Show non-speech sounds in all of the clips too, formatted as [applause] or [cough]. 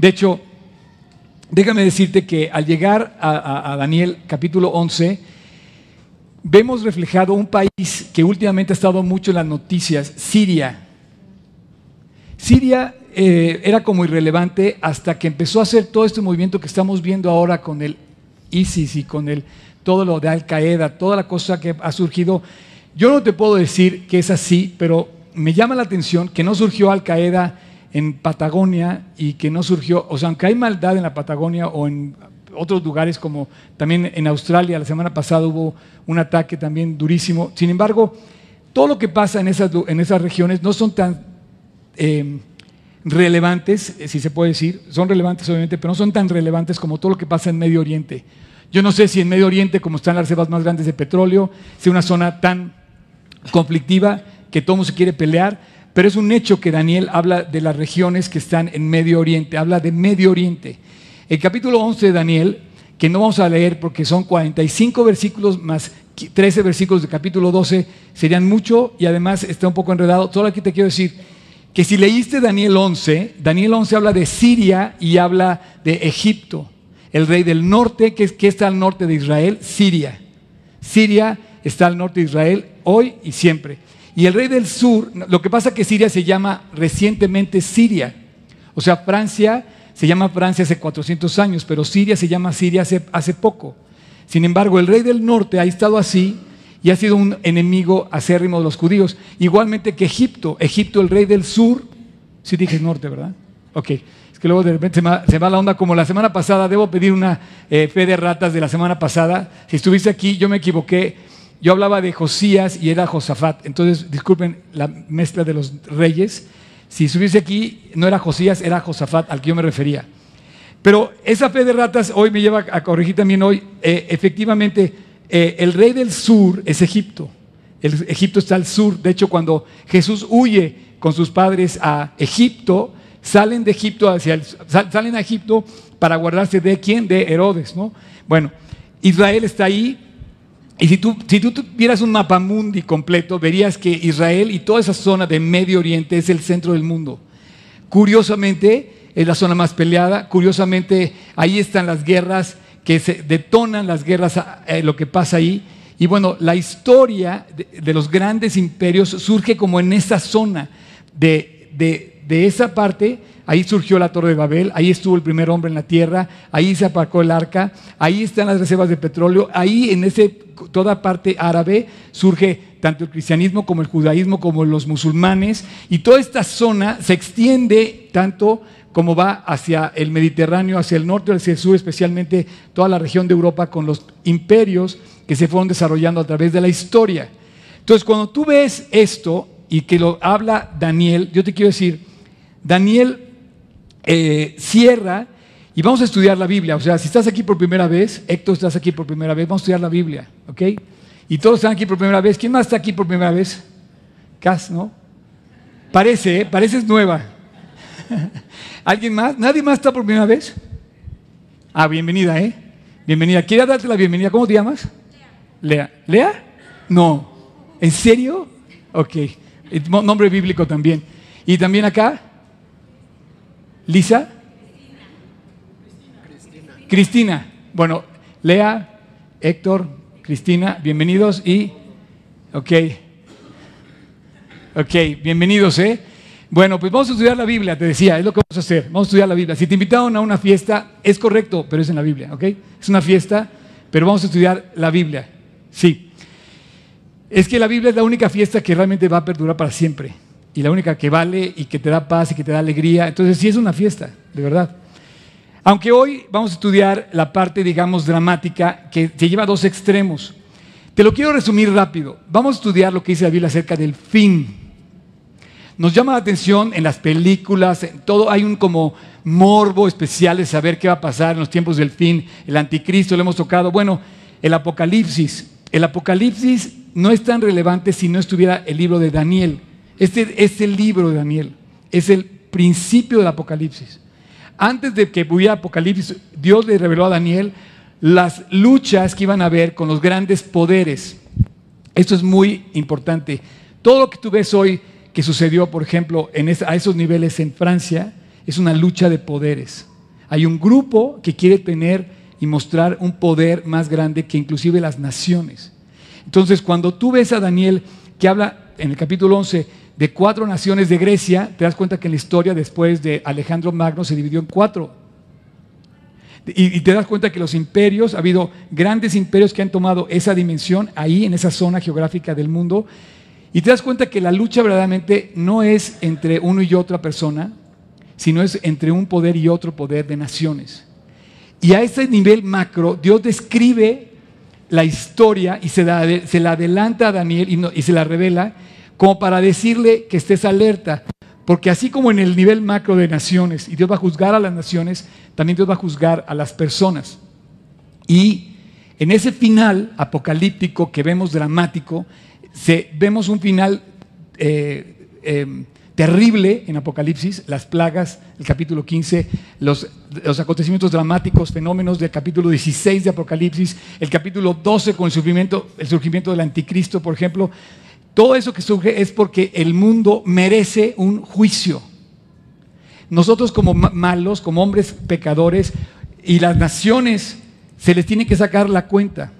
De hecho, déjame decirte que al llegar a, Daniel capítulo 11, vemos reflejado un país que últimamente ha estado mucho en las noticias, Siria. Siria eh, era como irrelevante hasta que empezó a hacer todo este movimiento que estamos viendo ahora con el ISIS y con el, todo lo de Al Qaeda, toda la cosa que ha surgido. Yo no te puedo decir que es así, pero me llama la atención que no surgió Al Qaeda en Patagonia y que no surgió, o sea, aunque hay maldad en la Patagonia o en otros lugares como también en Australia, la semana pasada hubo un ataque también durísimo. Sin embargo, todo lo que pasa en esas, regiones no son tan eh, relevantes, eh, si se puede decir, son relevantes obviamente, pero no son tan relevantes como todo lo que pasa en Medio Oriente. Yo no sé si en Medio Oriente, como están las reservas más grandes de petróleo, sea una zona tan conflictiva que todo mundo se quiere pelear, pero es un hecho que Daniel habla de las regiones que están en Medio Oriente, habla de Medio Oriente. El capítulo 11 de Daniel, que no vamos a leer porque son 45 versículos más 13 versículos del capítulo 12, serían mucho y además está un poco enredado. Solo aquí te quiero decir, que si leíste Daniel 11, Daniel 11 habla de Siria y habla de Egipto. El rey del norte, que, que está al norte de Israel, Siria. Siria está al norte de Israel hoy y siempre. Y el rey del sur, lo que pasa es que Siria se llama recientemente Siria. O sea, Francia se llama Francia hace 400 años, pero Siria se llama Siria hace, hace poco. Sin embargo, el rey del norte ha estado así y ha sido un enemigo acérrimo de los judíos. Igualmente que Egipto, Egipto el rey del sur, sí dije norte, ¿verdad? Ok, es que luego de repente se va, la onda como la semana pasada, debo pedir una eh, fe de ratas de la semana pasada. Si estuviste aquí, yo me equivoqué, yo hablaba de Josías y era Josafat, entonces disculpen la mezcla de los reyes. Si estuviese aquí, no era Josías, era Josafat al que yo me refería. Pero esa fe de ratas hoy me lleva a corregir también hoy, eh, efectivamente, eh, el rey del sur es Egipto. El, Egipto está al sur. De hecho, cuando Jesús huye con sus padres a Egipto, salen de Egipto hacia salen a Egipto para guardarse de quién? De Herodes, ¿no? Bueno, Israel está ahí. Y si tú, si tú vieras un mapa mundi completo, verías que Israel y toda esa zona de Medio Oriente es el centro del mundo. Curiosamente, es la zona más peleada. Curiosamente, ahí están las guerras que se detonan las guerras, eh, lo que pasa ahí. Y bueno, la historia de, los grandes imperios surge como en esa zona de, de, esa parte. Ahí surgió la Torre de Babel, ahí estuvo el primer hombre en la tierra, ahí se aparcó el arca, ahí están las reservas de petróleo, ahí en ese, toda parte árabe surge tanto el cristianismo como el judaísmo como los musulmanes y toda esta zona se extiende tanto como va hacia el Mediterráneo, hacia el norte, hacia el sur, especialmente toda la región de Europa con los imperios que se fueron desarrollando a través de la historia. Entonces, cuando tú ves esto y que lo habla Daniel, yo te quiero decir, Daniel eh, cierra y vamos a estudiar la Biblia. O sea, si estás aquí por primera vez, Héctor, estás aquí por primera vez, vamos a estudiar la Biblia, ¿ok? Y todos están aquí por primera vez. ¿Quién más está aquí por primera vez? Cas, ¿no? Parece, ¿eh? Pareces nueva. [laughs] ¿Alguien más? ¿Nadie más está por primera vez? Ah, bienvenida, ¿eh? Bienvenida. ¿Quiere darte la bienvenida? ¿Cómo te llamas? Lea. ¿Lea? No. ¿En serio? Ok. Nombre bíblico también. ¿Y también acá? ¿Lisa? Cristina. Bueno, Lea, Héctor, Cristina, bienvenidos y... Ok. Ok, bienvenidos, ¿eh? Bueno, pues vamos a estudiar la Biblia, te decía, es lo que vamos a hacer. Vamos a estudiar la Biblia. Si te invitaron a una fiesta, es correcto, pero es en la Biblia, ¿ok? Es una fiesta, pero vamos a estudiar la Biblia. Sí. Es que la Biblia es la única fiesta que realmente va a perdurar para siempre. Y la única que vale y que te da paz y que te da alegría. Entonces sí es una fiesta, de verdad. Aunque hoy vamos a estudiar la parte, digamos, dramática que te lleva a dos extremos. Te lo quiero resumir rápido. Vamos a estudiar lo que dice la Biblia acerca del fin nos llama la atención en las películas, en todo hay un como morbo especial de saber qué va a pasar en los tiempos del fin, el anticristo lo hemos tocado. Bueno, el Apocalipsis. El Apocalipsis no es tan relevante si no estuviera el libro de Daniel. Este es el libro de Daniel, es el principio del Apocalipsis. Antes de que hubiera Apocalipsis, Dios le reveló a Daniel las luchas que iban a haber con los grandes poderes. Esto es muy importante. Todo lo que tú ves hoy que sucedió, por ejemplo, a esos niveles en Francia, es una lucha de poderes. Hay un grupo que quiere tener y mostrar un poder más grande que inclusive las naciones. Entonces, cuando tú ves a Daniel que habla en el capítulo 11 de cuatro naciones de Grecia, te das cuenta que en la historia después de Alejandro Magno se dividió en cuatro. Y, te das cuenta que los imperios, ha habido grandes imperios que han tomado esa dimensión ahí, en esa zona geográfica del mundo, y te das cuenta que la lucha verdaderamente no es entre uno y otra persona, sino es entre un poder y otro poder de naciones. Y a ese nivel macro, Dios describe la historia y se la, adelanta a Daniel y se la revela como para decirle que estés alerta. Porque así como en el nivel macro de naciones, y Dios va a juzgar a las naciones, también Dios va a juzgar a las personas. Y en ese final apocalíptico que vemos dramático, vemos un final eh, eh, terrible en Apocalipsis, las plagas, el capítulo 15, los, los, acontecimientos dramáticos, fenómenos del capítulo 16 de Apocalipsis, el capítulo 12 con el surgimiento, el surgimiento del anticristo, por ejemplo. Todo eso que surge es porque el mundo merece un juicio. Nosotros como malos, como hombres pecadores, y las naciones se les tiene que sacar la cuenta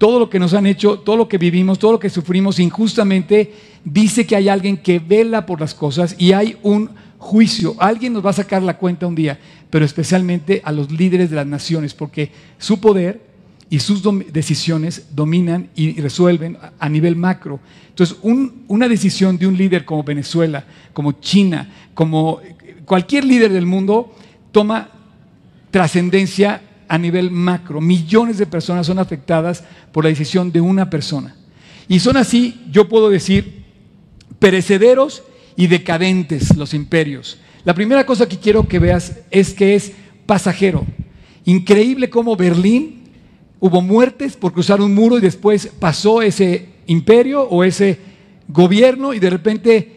todo lo que nos han hecho, todo lo que vivimos, todo lo que sufrimos injustamente, dice que hay alguien que vela por las cosas y hay un juicio. Alguien nos va a sacar la cuenta un día, pero especialmente a los líderes de las naciones, porque su poder y sus decisiones dominan y resuelven a nivel macro. Entonces, una decisión de un líder como Venezuela, como China, como cualquier líder del mundo, toma trascendencia a nivel macro. Millones de personas son afectadas por la decisión de una persona. Y son así, yo puedo decir, perecederos y decadentes los imperios. La primera cosa que quiero que veas es que es pasajero. Increíble cómo Berlín hubo muertes por cruzar un muro y después pasó ese imperio o ese gobierno y de repente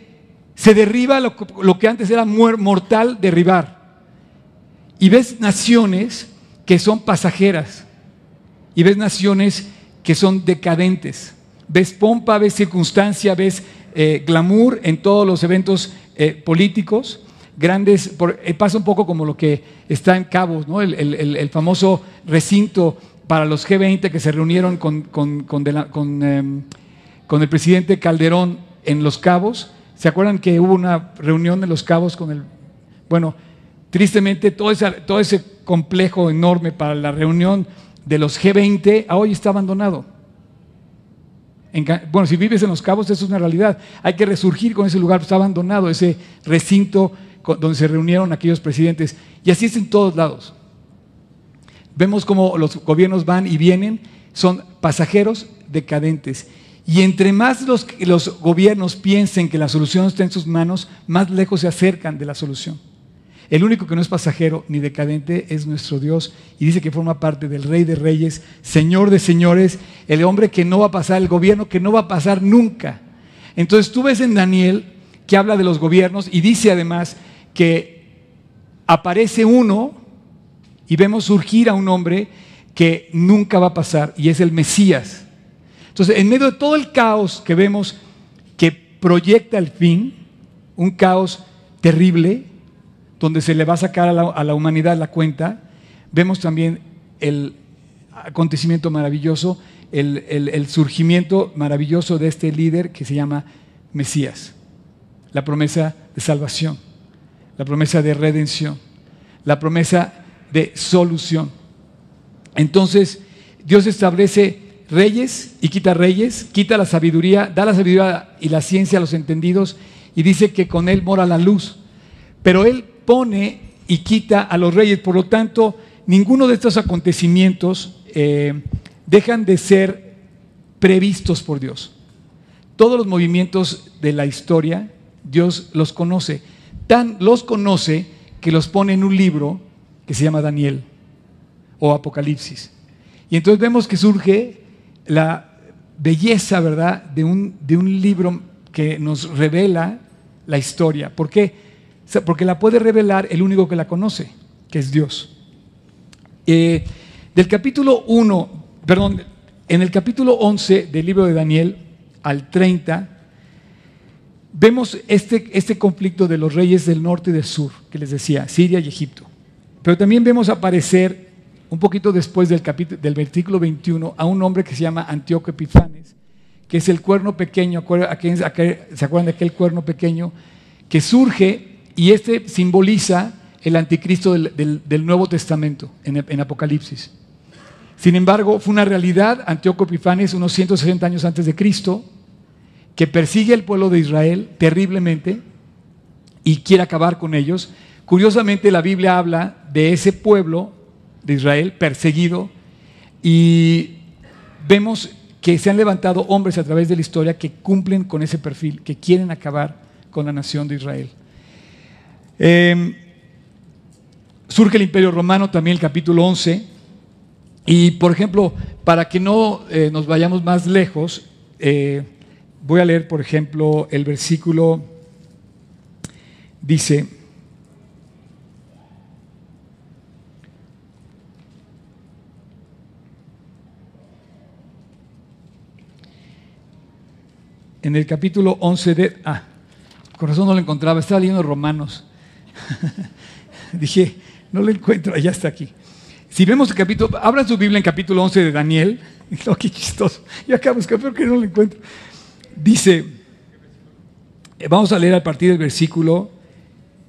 se derriba lo, que antes era mortal derribar. Y ves naciones que son pasajeras y ves naciones que son decadentes. Ves pompa, ves circunstancia, ves eh, glamour en todos los eventos eh, políticos. Grandes, eh, pasa un poco como lo que está en Cabos, ¿no? el, famoso recinto para los G20 que se reunieron con, em, con el presidente Calderón en Los Cabos. ¿Se acuerdan que hubo una reunión en Los Cabos con el... Bueno, Tristemente, todo ese, todo ese complejo enorme para la reunión de los G20 hoy está abandonado. bueno, si vives en Los Cabos, eso es una realidad. Hay que resurgir con ese lugar, está abandonado, ese recinto donde se reunieron aquellos presidentes. Y así es en todos lados. Vemos cómo los gobiernos van y vienen, son pasajeros decadentes. Y entre más los, los gobiernos piensen que la solución está en sus manos, más lejos se acercan de la solución. El único que no es pasajero ni decadente es nuestro Dios y dice que forma parte del Rey de Reyes, Señor de Señores, el hombre que no va a pasar, el gobierno que no va a pasar nunca. Entonces tú ves en Daniel que habla de los gobiernos y dice además que aparece uno y vemos surgir a un hombre que nunca va a pasar y es el Mesías. Entonces, en medio de todo el caos que vemos que proyecta el fin, un caos terrible, donde se le va a sacar a la, humanidad la cuenta, vemos también el acontecimiento maravilloso, el, surgimiento maravilloso de este líder que se llama Mesías, la promesa de salvación, la promesa de redención, la promesa de solución. Entonces, Dios establece reyes y quita reyes, quita la sabiduría, da la sabiduría y la ciencia a los entendidos y dice que con Él mora la luz. Pero Él pone y quita a los reyes. Por lo tanto, ninguno de estos acontecimientos eh, dejan de ser previstos por Dios. Todos los movimientos de la historia, Dios los conoce. Tan los conoce que los pone en un libro que se llama Daniel o Apocalipsis. Y entonces vemos que surge la belleza, ¿verdad?, de un, de un libro que nos revela la historia. ¿Por qué? Porque la puede revelar el único que la conoce, que es Dios. Eh, del capítulo 1, perdón, en el capítulo 11 del libro de Daniel al 30, vemos este, este conflicto de los reyes del norte y del sur, que les decía, Siria y Egipto. Pero también vemos aparecer, un poquito después del, capítulo, del versículo 21, a un hombre que se llama Antíoco Epifanes, que es el cuerno pequeño, ¿se acuerdan de aquel cuerno pequeño? Que surge y este simboliza el anticristo del, Nuevo Testamento en, en, Apocalipsis. Sin embargo, fue una realidad, Antíoco Epifanes, unos 160 años antes de Cristo, que persigue al pueblo de Israel terriblemente y quiere acabar con ellos. Curiosamente, la Biblia habla de ese pueblo de Israel perseguido y vemos que se han levantado hombres a través de la historia que cumplen con ese perfil, que quieren acabar con la nación de Israel. Em, surge el Imperio Romano también, el capítulo 11. Y, por ejemplo, para que no eh, nos vayamos más lejos, eh, voy a leer, por ejemplo, el versículo, dice, en el capítulo 11 de... Ah, con razón no lo encontraba, estaba leyendo Romanos. [laughs] Dije, no lo encuentro, ya está aquí. Si vemos el capítulo, abran su Biblia en capítulo 11 de Daniel. [laughs] No, qué chistoso. Yo acá busco, pero que no lo encuentro. Dice, eh, vamos a leer a partir del versículo,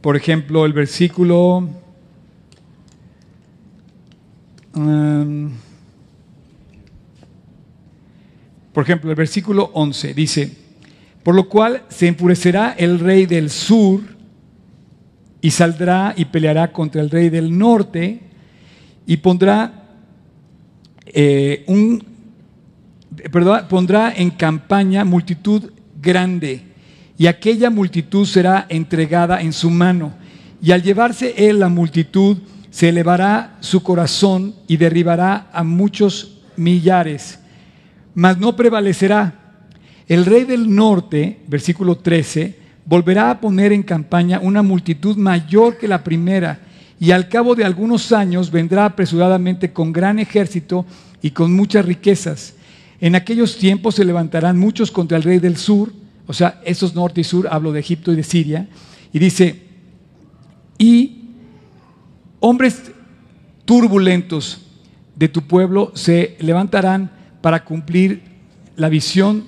por ejemplo, el versículo... Um, por ejemplo, el versículo 11 dice, por lo cual se enfurecerá el rey del sur y saldrá y peleará contra el rey del norte y pondrá eh, un perdón, pondrá en campaña multitud grande y aquella multitud será entregada en su mano. Y al llevarse él la multitud se elevará su corazón y derribará a muchos millares, mas no prevalecerá el rey del norte, versículo 13, volverá a poner en campaña una multitud mayor que la primera, y al cabo de algunos años vendrá apresuradamente con gran ejército y con muchas riquezas. En aquellos tiempos se levantarán muchos contra el rey del sur, o sea, esos norte y sur, hablo de Egipto y de Siria, y dice, y hombres turbulentos de tu pueblo se levantarán para cumplir la visión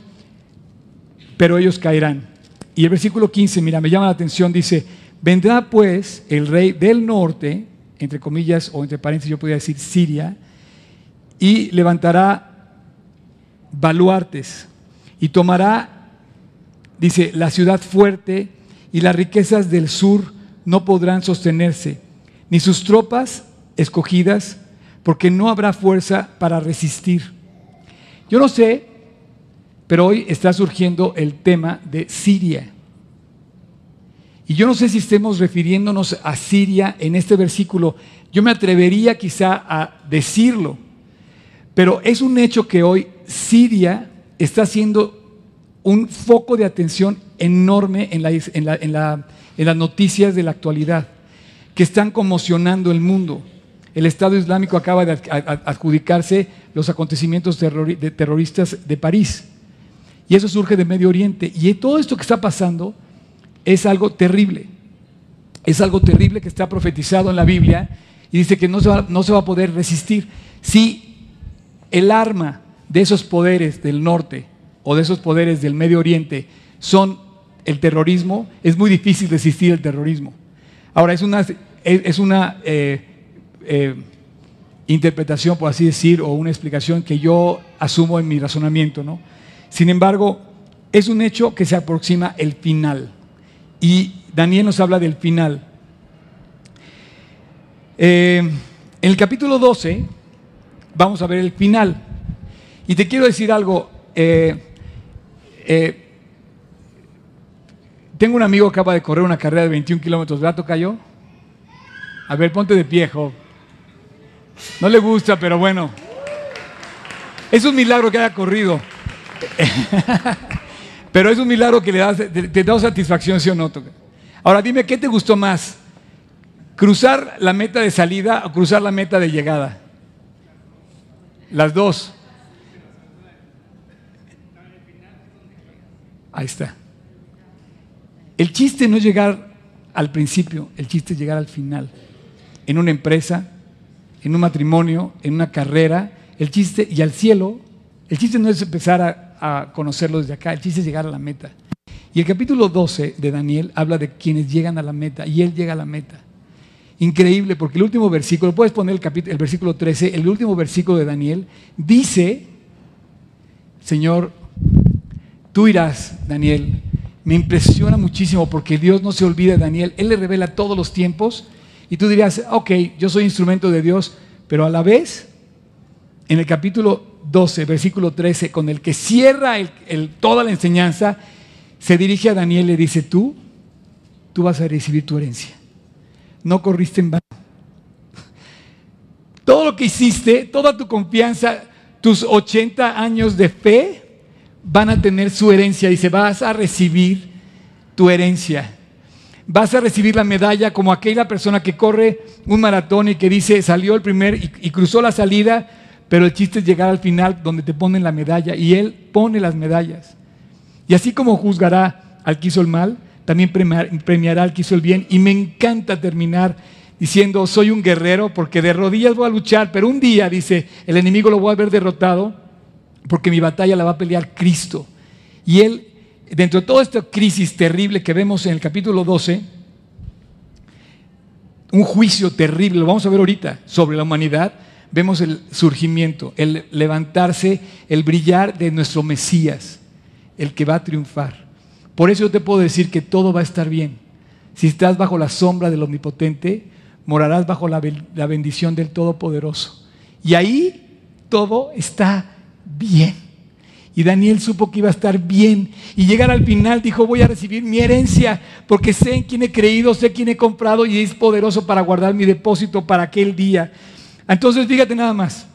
pero ellos caerán. Y el versículo 15, mira, me llama la atención, dice, vendrá pues el rey del norte, entre comillas o entre paréntesis yo podría decir Siria, y levantará baluartes y tomará, dice, la ciudad fuerte y las riquezas del sur no podrán sostenerse, ni sus tropas escogidas, porque no habrá fuerza para resistir. Yo no sé pero hoy está surgiendo el tema de Siria. Y yo no sé si estemos refiriéndonos a Siria en este versículo. Yo me atrevería quizá a decirlo. Pero es un hecho que hoy Siria está siendo un foco de atención enorme en, las noticias de la actualidad, que están conmocionando el mundo. El Estado Islámico acaba de adjudicarse los acontecimientos terroristas de París. Y eso surge de Medio Oriente. Y todo esto que está pasando es algo terrible. Es algo terrible que está profetizado en la Biblia y dice que no se va, no se va a poder resistir. Si el arma de esos poderes del norte o de esos poderes del Medio Oriente son el terrorismo, es muy difícil resistir el terrorismo. Ahora, es una, es una eh, eh, interpretación, por así decir, o una explicación que yo asumo en mi razonamiento, ¿no? Sin embargo, es un hecho que se aproxima el final. Y Daniel nos habla del final. Eh, en el capítulo 12 vamos a ver el final. Y te quiero decir algo. Eh, eh, tengo un amigo que acaba de correr una carrera de 21 kilómetros. ¿Verdad, cayó? A ver, ponte de pie, No le gusta, pero bueno. Es un milagro que haya corrido. [laughs] Pero es un milagro que le da, te, da satisfacción, ¿sí o no? Ahora dime, ¿qué te gustó más? ¿Cruzar la meta de salida o cruzar la meta de llegada? Las dos. Ahí está. El chiste no es llegar al principio, el chiste es llegar al final. en una empresa, en un matrimonio, en una carrera. El chiste, y al cielo, el chiste no es empezar a, a conocerlo desde acá, el chiste es llegar a la meta. Y el capítulo 12 de Daniel habla de quienes llegan a la meta, y él llega a la meta. Increíble, porque el último versículo, puedes poner el, capítulo, el versículo 13, el último versículo de Daniel, dice, Señor, tú irás, Daniel. Me impresiona muchísimo porque Dios no se olvida de Daniel, Él le revela todos los tiempos y tú dirías, ok, yo soy instrumento de Dios, pero a la vez, en el capítulo 12, versículo 13, con el que cierra toda la enseñanza, se dirige a Daniel y le dice, tú, tú vas a recibir tu herencia no corriste en vano. Todo lo que hiciste, toda tu confianza, tus 80 años de fe van a tener su herencia. Dice, vas a recibir tu herencia. Vas a recibir la medalla como aquella persona que corre un maratón y que dice, salió el primer y cruzó la salida, pero el chiste es llegar al final donde te ponen la medalla y Él pone las medallas. Y así como juzgará al que hizo el mal, también premiará al que hizo el bien. Y me encanta terminar diciendo, soy un guerrero porque de rodillas voy a luchar, pero un día, dice, el enemigo lo voy a ver derrotado porque mi batalla la va a pelear Cristo. Y él, dentro de toda esta crisis terrible que vemos en el capítulo 12, un juicio terrible, lo vamos a ver ahorita, sobre la humanidad, vemos el surgimiento, el levantarse, el brillar de nuestro Mesías, el que va a triunfar. Por eso yo te puedo decir que todo va a estar bien. Si estás bajo la sombra del Omnipotente, morarás bajo la, bendición del Todopoderoso. Y ahí todo está bien. Y Daniel supo que iba a estar bien. Y llegar al final dijo, voy a recibir mi herencia, porque sé en quién he creído, sé quién he comprado y es poderoso para guardar mi depósito para aquel día. Entonces, fíjate nada más.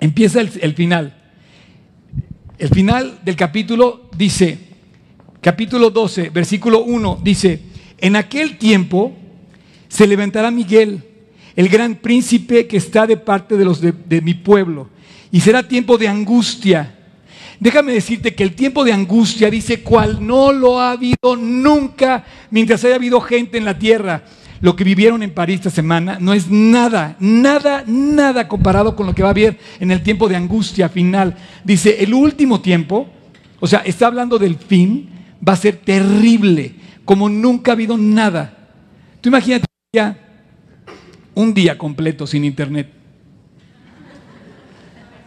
Empieza el, final. El final del capítulo dice, capítulo 12, versículo 1, dice, en aquel tiempo se levantará Miguel, el gran príncipe que está de parte de los de, mi pueblo, y será tiempo de angustia. Déjame decirte que el tiempo de angustia dice cual no lo ha habido nunca mientras haya habido gente en la tierra. Lo que vivieron en París esta semana no es nada, nada, nada comparado con lo que va a haber en el tiempo de angustia final. Dice, el último tiempo, o sea, está hablando del fin, va a ser terrible, como nunca ha habido nada. Tú imagínate ya un día completo sin internet.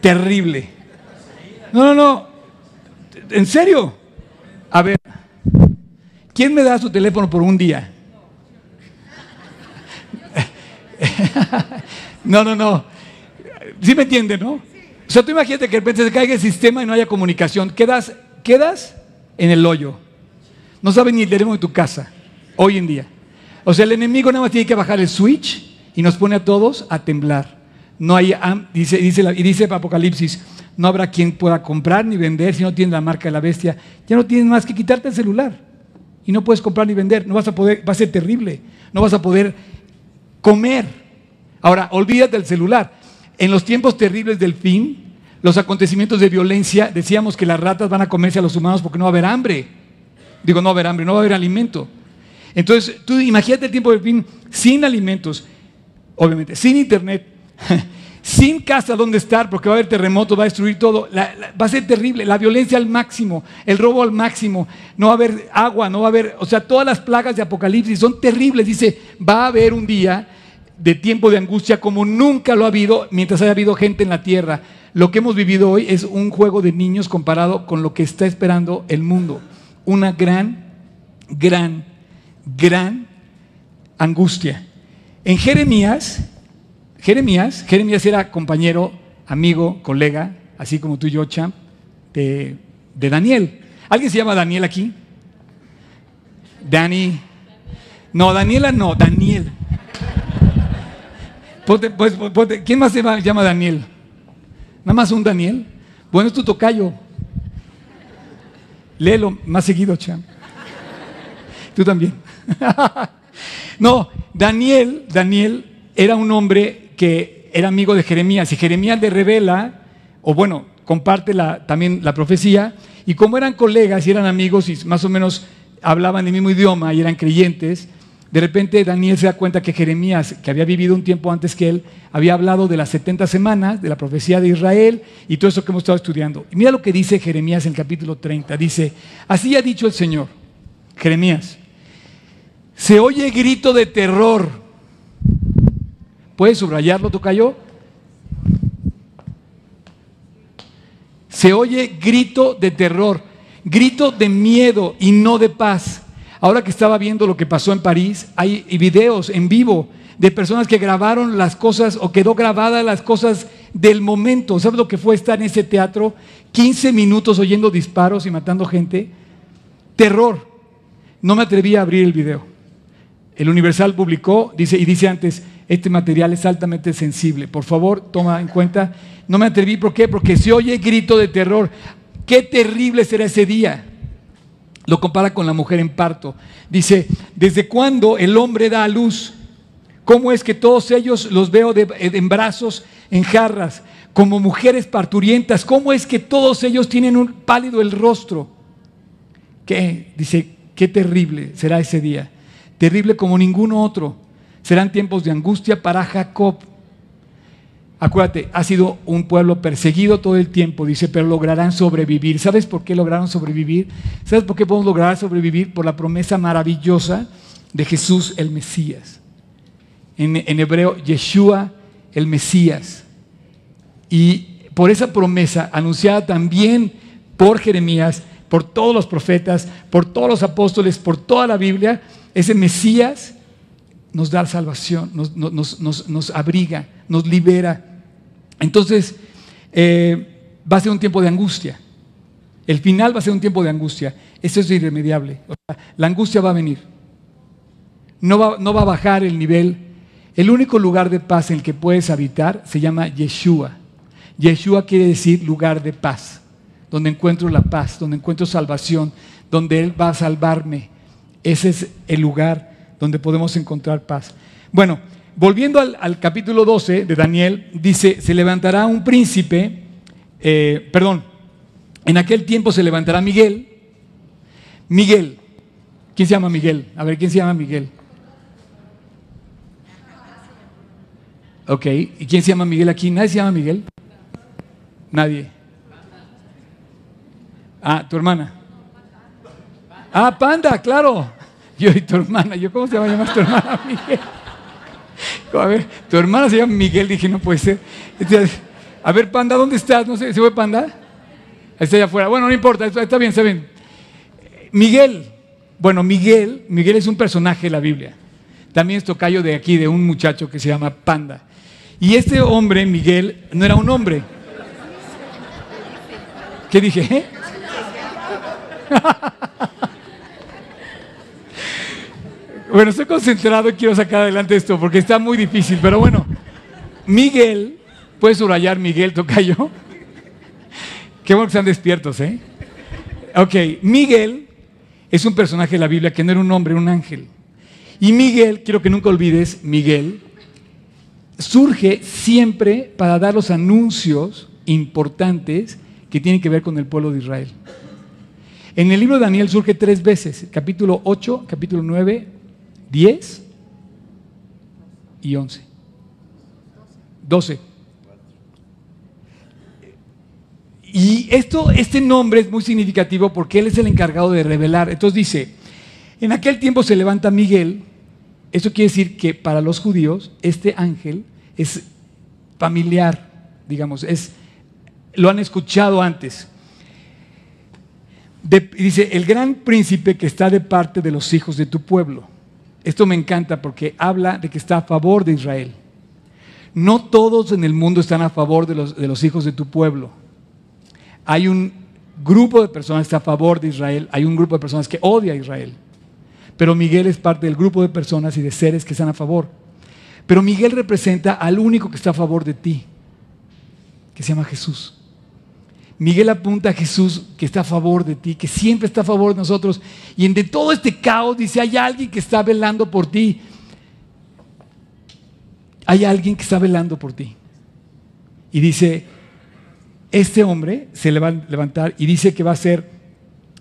Terrible. No, no, no. ¿En serio? A ver, ¿quién me da su teléfono por un día? [laughs] No, no, no. ¿Sí me entiende, no? O sea, tú imagínate que de repente se caiga el sistema y no haya comunicación. ¿Quedas, quedas en el hoyo. No sabe ni el teléfono de tu casa, hoy en día. O sea, el enemigo nada más tiene que bajar el switch y nos pone a todos a temblar. No hay, dice, dice y dice Apocalipsis, no habrá quien pueda comprar ni vender si no tiene la marca de la bestia. Ya no tienes más que quitarte el celular. Y no puedes comprar ni vender. No vas a poder, va a ser terrible. No vas a poder comer. Ahora, olvídate del celular. En los tiempos terribles del fin, los acontecimientos de violencia, decíamos que las ratas van a comerse a los humanos porque no va a haber hambre. Digo, no va a haber hambre, no va a haber alimento. Entonces, tú imagínate el tiempo del fin sin alimentos, obviamente, sin internet, [laughs] sin casa donde estar, porque va a haber terremotos, va a destruir todo. va a ser terrible, la violencia al máximo, el robo al máximo, no va a haber agua, no va a haber, o sea, todas las plagas de Apocalipsis son terribles. Dice, va a haber un día de tiempo de angustia como nunca lo ha habido mientras haya habido gente en la tierra lo que hemos vivido hoy es un juego de niños comparado con lo que está esperando el mundo. Una gran, gran, gran angustia. En Jeremías, Jeremías, Jeremías era compañero, amigo, colega, así como tú y yo, Champ, de, Daniel. ¿Alguien se llama Daniel aquí? Dani. No, Daniela no, Daniel. Pues, ¿Quién más se llama Daniel? Nada más un Daniel. Bueno, es tu tocayo. Léelo más seguido, Chan. Tú también. [laughs] no, Daniel, Daniel era un hombre que era amigo de Jeremías y Jeremías le revela, o bueno, comparte la, también la profecía, y como eran colegas y eran amigos y más o menos hablaban el mismo idioma y eran creyentes, De repente Daniel se da cuenta que Jeremías, que había vivido un tiempo antes que él, había hablado de las 70 semanas, de la profecía de Israel y todo eso que hemos estado estudiando. Y mira lo que dice Jeremías en el capítulo 30. Dice, así ha dicho el Señor, Jeremías, se oye grito de terror. ¿Puedes subrayarlo, Tocayo? Se oye grito de terror, grito de miedo y no de paz. Ahora que estaba viendo lo que pasó en París, hay videos en vivo de personas que grabaron las cosas o quedó grabadas las cosas del momento. ¿Sabes lo que fue estar en ese teatro? 15 minutos oyendo disparos y matando gente. Terror. No me atreví a abrir el video. El Universal publicó, dice, y dice antes, este material es altamente sensible. Por favor, toma en cuenta. No me atreví, ¿por qué? Porque se oye grito de terror. Qué terrible será ese día. Lo compara con la mujer en parto. Dice, ¿desde cuándo el hombre da a luz? ¿Cómo es que todos ellos los veo en brazos, en jarras, como mujeres parturientas? ¿Cómo es que todos ellos tienen un pálido el rostro? ¿Qué? Dice, qué terrible será ese día. Terrible como ningún otro. Serán tiempos de angustia para Jacob Acuérdate, ha sido un pueblo perseguido todo el tiempo, dice, pero lograrán sobrevivir. ¿Sabes por qué lograron sobrevivir? ¿Sabes por qué podemos lograr sobrevivir? Por la promesa maravillosa de Jesús el Mesías. En, hebreo, Yeshua el Mesías. Y por esa promesa anunciada también por Jeremías, por todos los profetas, por todos los apóstoles, por toda la Biblia, ese Mesías nos da salvación, nos, nos, nos abriga, nos libera entonces, eh, va a ser un tiempo de angustia. El final va a ser un tiempo de angustia. Eso es irremediable. la angustia va a venir. No va, no va a bajar el nivel. El único lugar de paz en el que puedes habitar se llama Yeshua. Yeshua quiere decir lugar de paz, donde encuentro la paz, donde encuentro salvación, donde Él va a salvarme. Ese es el lugar donde podemos encontrar paz. Bueno, volviendo al, capítulo 12 de Daniel, dice, se levantará un príncipe, eh, perdón, en aquel tiempo se levantará Miguel. Miguel, ¿quién se llama Miguel? A ver, ¿quién se llama Miguel? Ok, ¿y quién se llama Miguel aquí? ¿Nadie se llama Miguel? Nadie. Ah, tu hermana. Ah, Panda, claro. Yo y tu hermana. Yo, ¿cómo se llama llamar tu hermana [laughs] Miguel? A ver, tu hermana se llama Miguel, dije, no puede ser. A ver, Panda, ¿dónde estás? No sé, ¿se fue Panda? Está allá afuera. Bueno, no importa, está bien, está bien. Miguel, bueno, Miguel, Miguel es un personaje de la Biblia. También es tocayo de aquí, de un muchacho que se llama Panda. Y este hombre, Miguel, no era un hombre. ¿Qué dije? [laughs] Bueno, estoy concentrado y quiero sacar adelante esto porque está muy difícil, pero bueno. Miguel, ¿puedes subrayar Miguel Tocayo? Qué bueno que están despiertos, ¿eh? Ok, Miguel es un personaje de la Biblia que no era un hombre, un ángel. Y Miguel, quiero que nunca olvides, Miguel, surge siempre para dar los anuncios importantes que tienen que ver con el pueblo de Israel. En el libro de Daniel surge tres veces, capítulo 8, capítulo 9 10 y 11. 12. Y esto, este nombre es muy significativo porque él es el encargado de revelar. Entonces dice, en aquel tiempo se levanta Miguel. Eso quiere decir que para los judíos este ángel es familiar, digamos, es, lo han escuchado antes. dice, el gran príncipe que está de parte de los hijos de tu pueblo. Esto me encanta porque habla de que está a favor de Israel. No todos en el mundo están a favor de los, hijos de tu pueblo. Hay un grupo de personas que está a favor de Israel, hay un grupo de personas que odia a Israel. Pero Miguel es parte del grupo de personas y de seres que están a favor. Pero Miguel representa al único que está a favor de ti, que se llama Jesús. Miguel apunta a Jesús que está a favor de ti, que siempre está a favor de nosotros. Y en de todo este caos dice, hay alguien que está velando por ti. Hay alguien que está velando por ti. Y dice, este hombre se le va a levantar y dice que va a ser,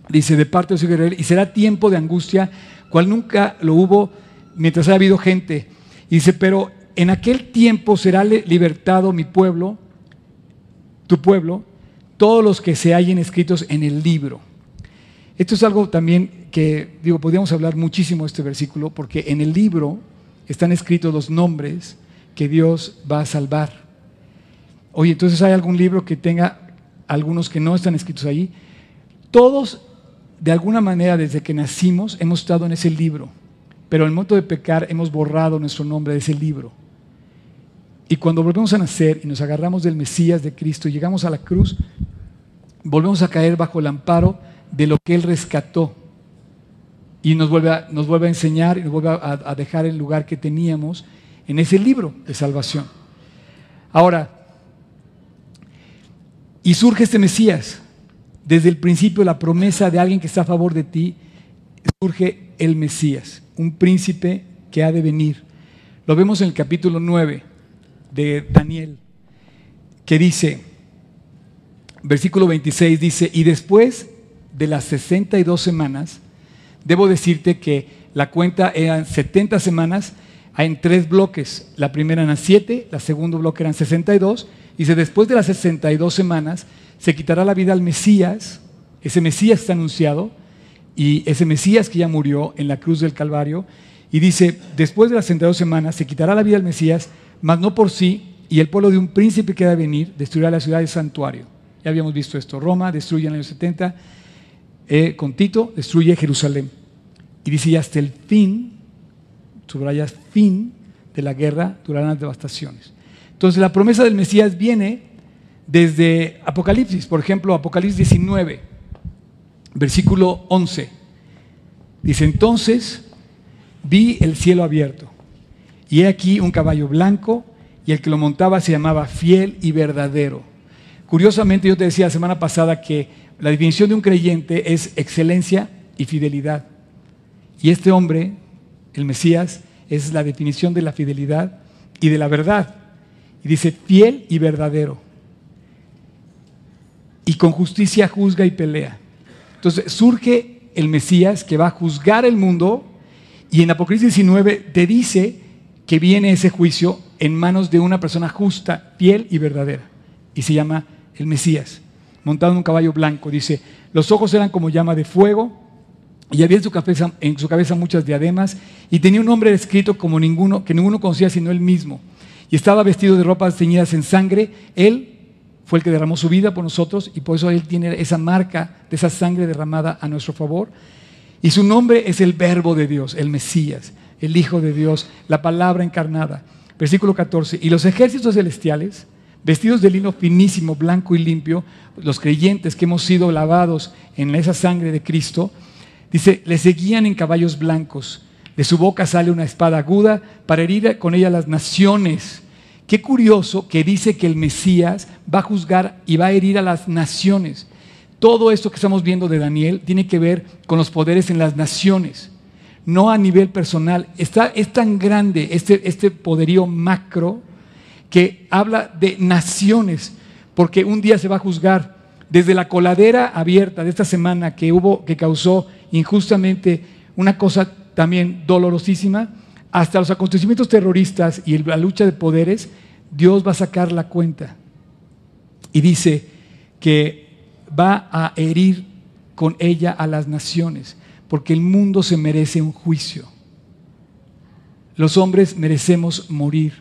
dice, de parte de su guerrero, y será tiempo de angustia, cual nunca lo hubo mientras haya habido gente. Y dice, pero en aquel tiempo será libertado mi pueblo, tu pueblo, todos los que se hallen escritos en el libro. Esto es algo también que, digo, podríamos hablar muchísimo de este versículo, porque en el libro están escritos los nombres que Dios va a salvar. Oye, entonces hay algún libro que tenga algunos que no están escritos ahí. Todos, de alguna manera, desde que nacimos, hemos estado en ese libro. Pero en el de pecar hemos borrado nuestro nombre de ese libro. Y cuando volvemos a nacer y nos agarramos del Mesías de Cristo y llegamos a la cruz, volvemos a caer bajo el amparo de lo que Él rescató. Y nos vuelve a, enseñar y nos vuelve a, a dejar el lugar que teníamos en ese libro de salvación. Ahora, y surge este Mesías. Desde el principio la promesa de alguien que está a favor de ti, surge el Mesías, un príncipe que ha de venir. Lo vemos en el capítulo 9 de Daniel, que dice, versículo 26 dice, y después de las 62 semanas, debo decirte que la cuenta eran 70 semanas en tres bloques. La primera eran 7, la segundo bloque eran 62, y dice, después de las 62 semanas, se quitará la vida al Mesías, ese Mesías está anunciado, y ese Mesías que ya murió en la cruz del Calvario, y dice, después de las 62 semanas, se quitará la vida al Mesías, mas no por sí, y el pueblo de un príncipe que ha de venir destruirá la ciudad del santuario. Ya habíamos visto esto. Roma destruye en el año 70, eh, con Tito destruye Jerusalén. Y dice, y hasta el fin, subrayas fin de la guerra, durarán las devastaciones. Entonces la promesa del Mesías viene desde Apocalipsis, por ejemplo, Apocalipsis 19, versículo 11. Dice, entonces vi el cielo abierto y he aquí un caballo blanco y el que lo montaba se llamaba fiel y verdadero. Curiosamente yo te decía la semana pasada que la definición de un creyente es excelencia y fidelidad. Y este hombre, el Mesías, es la definición de la fidelidad y de la verdad. Y dice fiel y verdadero. Y con justicia juzga y pelea. Entonces surge el Mesías que va a juzgar el mundo y en Apocalipsis 19 te dice que viene ese juicio en manos de una persona justa, fiel y verdadera. Y se llama el Mesías, montado en un caballo blanco. Dice, los ojos eran como llama de fuego y había en su cabeza, en su cabeza muchas diademas y tenía un nombre escrito como ninguno, que ninguno conocía sino él mismo. Y estaba vestido de ropas teñidas en sangre. Él fue el que derramó su vida por nosotros y por eso él tiene esa marca de esa sangre derramada a nuestro favor. Y su nombre es el verbo de Dios, el Mesías, el Hijo de Dios, la palabra encarnada. Versículo 14. Y los ejércitos celestiales, vestidos de lino finísimo, blanco y limpio, los creyentes que hemos sido lavados en esa sangre de Cristo, dice, le seguían en caballos blancos. De su boca sale una espada aguda para herir con ella las naciones. Qué curioso que dice que el Mesías va a juzgar y va a herir a las naciones. Todo esto que estamos viendo de Daniel tiene que ver con los poderes en las naciones, no a nivel personal. Está, es tan grande este, este poderío macro que habla de naciones, porque un día se va a juzgar desde la coladera abierta de esta semana que hubo, que causó injustamente una cosa también dolorosísima, hasta los acontecimientos terroristas y la lucha de poderes, Dios va a sacar la cuenta. Y dice que va a herir con ella a las naciones, porque el mundo se merece un juicio. Los hombres merecemos morir.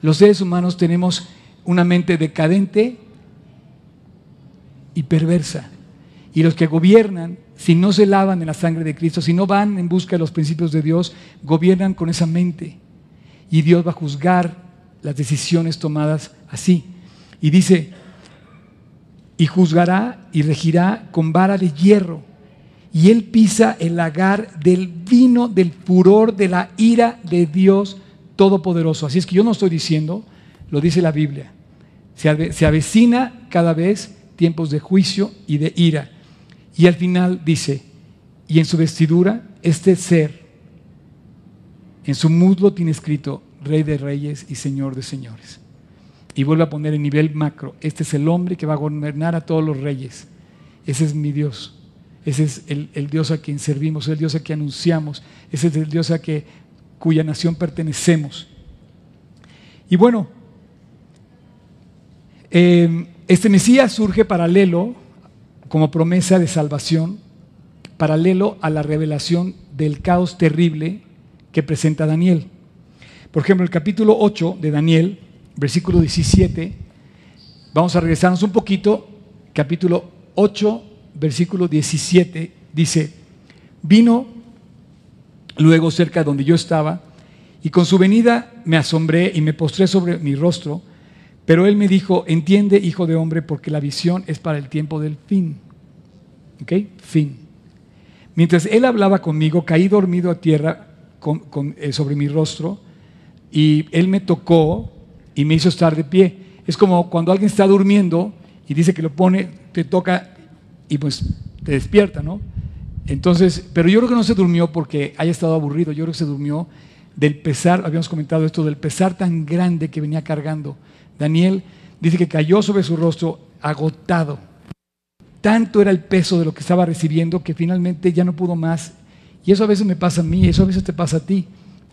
Los seres humanos tenemos una mente decadente y perversa. Y los que gobiernan, si no se lavan en la sangre de Cristo, si no van en busca de los principios de Dios, gobiernan con esa mente. Y Dios va a juzgar las decisiones tomadas así. Y dice, y juzgará y regirá con vara de hierro. Y él pisa el lagar del vino del furor de la ira de Dios Todopoderoso. Así es que yo no estoy diciendo, lo dice la Biblia. Se avecina cada vez tiempos de juicio y de ira. Y al final dice, y en su vestidura este ser, en su muslo tiene escrito Rey de Reyes y Señor de Señores. Y vuelve a poner en nivel macro, este es el hombre que va a gobernar a todos los reyes. Ese es mi Dios. Ese es el, Dios a quien servimos, el Dios a quien anunciamos, ese es el Dios a que cuya nación pertenecemos. Y bueno, eh, este Mesías surge paralelo como promesa de salvación, paralelo a la revelación del caos terrible que presenta Daniel. Por ejemplo, el capítulo 8 de Daniel, versículo 17, vamos a regresarnos un poquito, capítulo 8, versículo 17, dice, vino luego cerca de donde yo estaba, y con su venida me asombré y me postré sobre mi rostro, pero él me dijo, entiende, hijo de hombre, porque la visión es para el tiempo del fin. ¿Ok? Fin. Mientras él hablaba conmigo, caí dormido a tierra eh, sobre mi rostro y él me tocó y me hizo estar de pie. Es como cuando alguien está durmiendo y dice que lo pone, te toca y pues te despierta, ¿no? Entonces, pero yo creo que no se durmió porque haya estado aburrido, yo creo que se durmió del pesar, habíamos comentado esto, del pesar tan grande que venía cargando. Daniel dice que cayó sobre su rostro agotado. Tanto era el peso de lo que estaba recibiendo que finalmente ya no pudo más. Y eso a veces me pasa a mí, eso a veces te pasa a ti.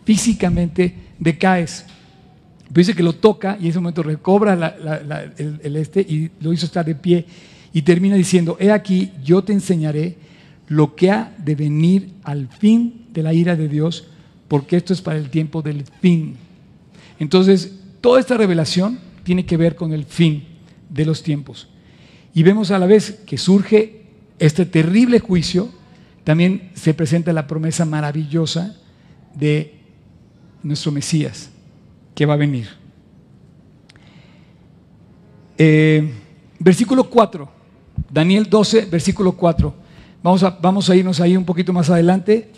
Físicamente decaes. dice que lo toca y en ese momento recobra el, el este y lo hizo estar de pie. Y termina diciendo, he aquí, yo te enseñaré lo que ha de venir al fin de la ira de Dios, porque esto es para el tiempo del fin. Entonces, toda esta revelación tiene que ver con el fin de los tiempos. Y vemos a la vez que surge este terrible juicio, también se presenta la promesa maravillosa de nuestro Mesías, que va a venir. Eh, versículo 4, Daniel 12, versículo 4. Vamos a, vamos a irnos ahí un poquito más adelante,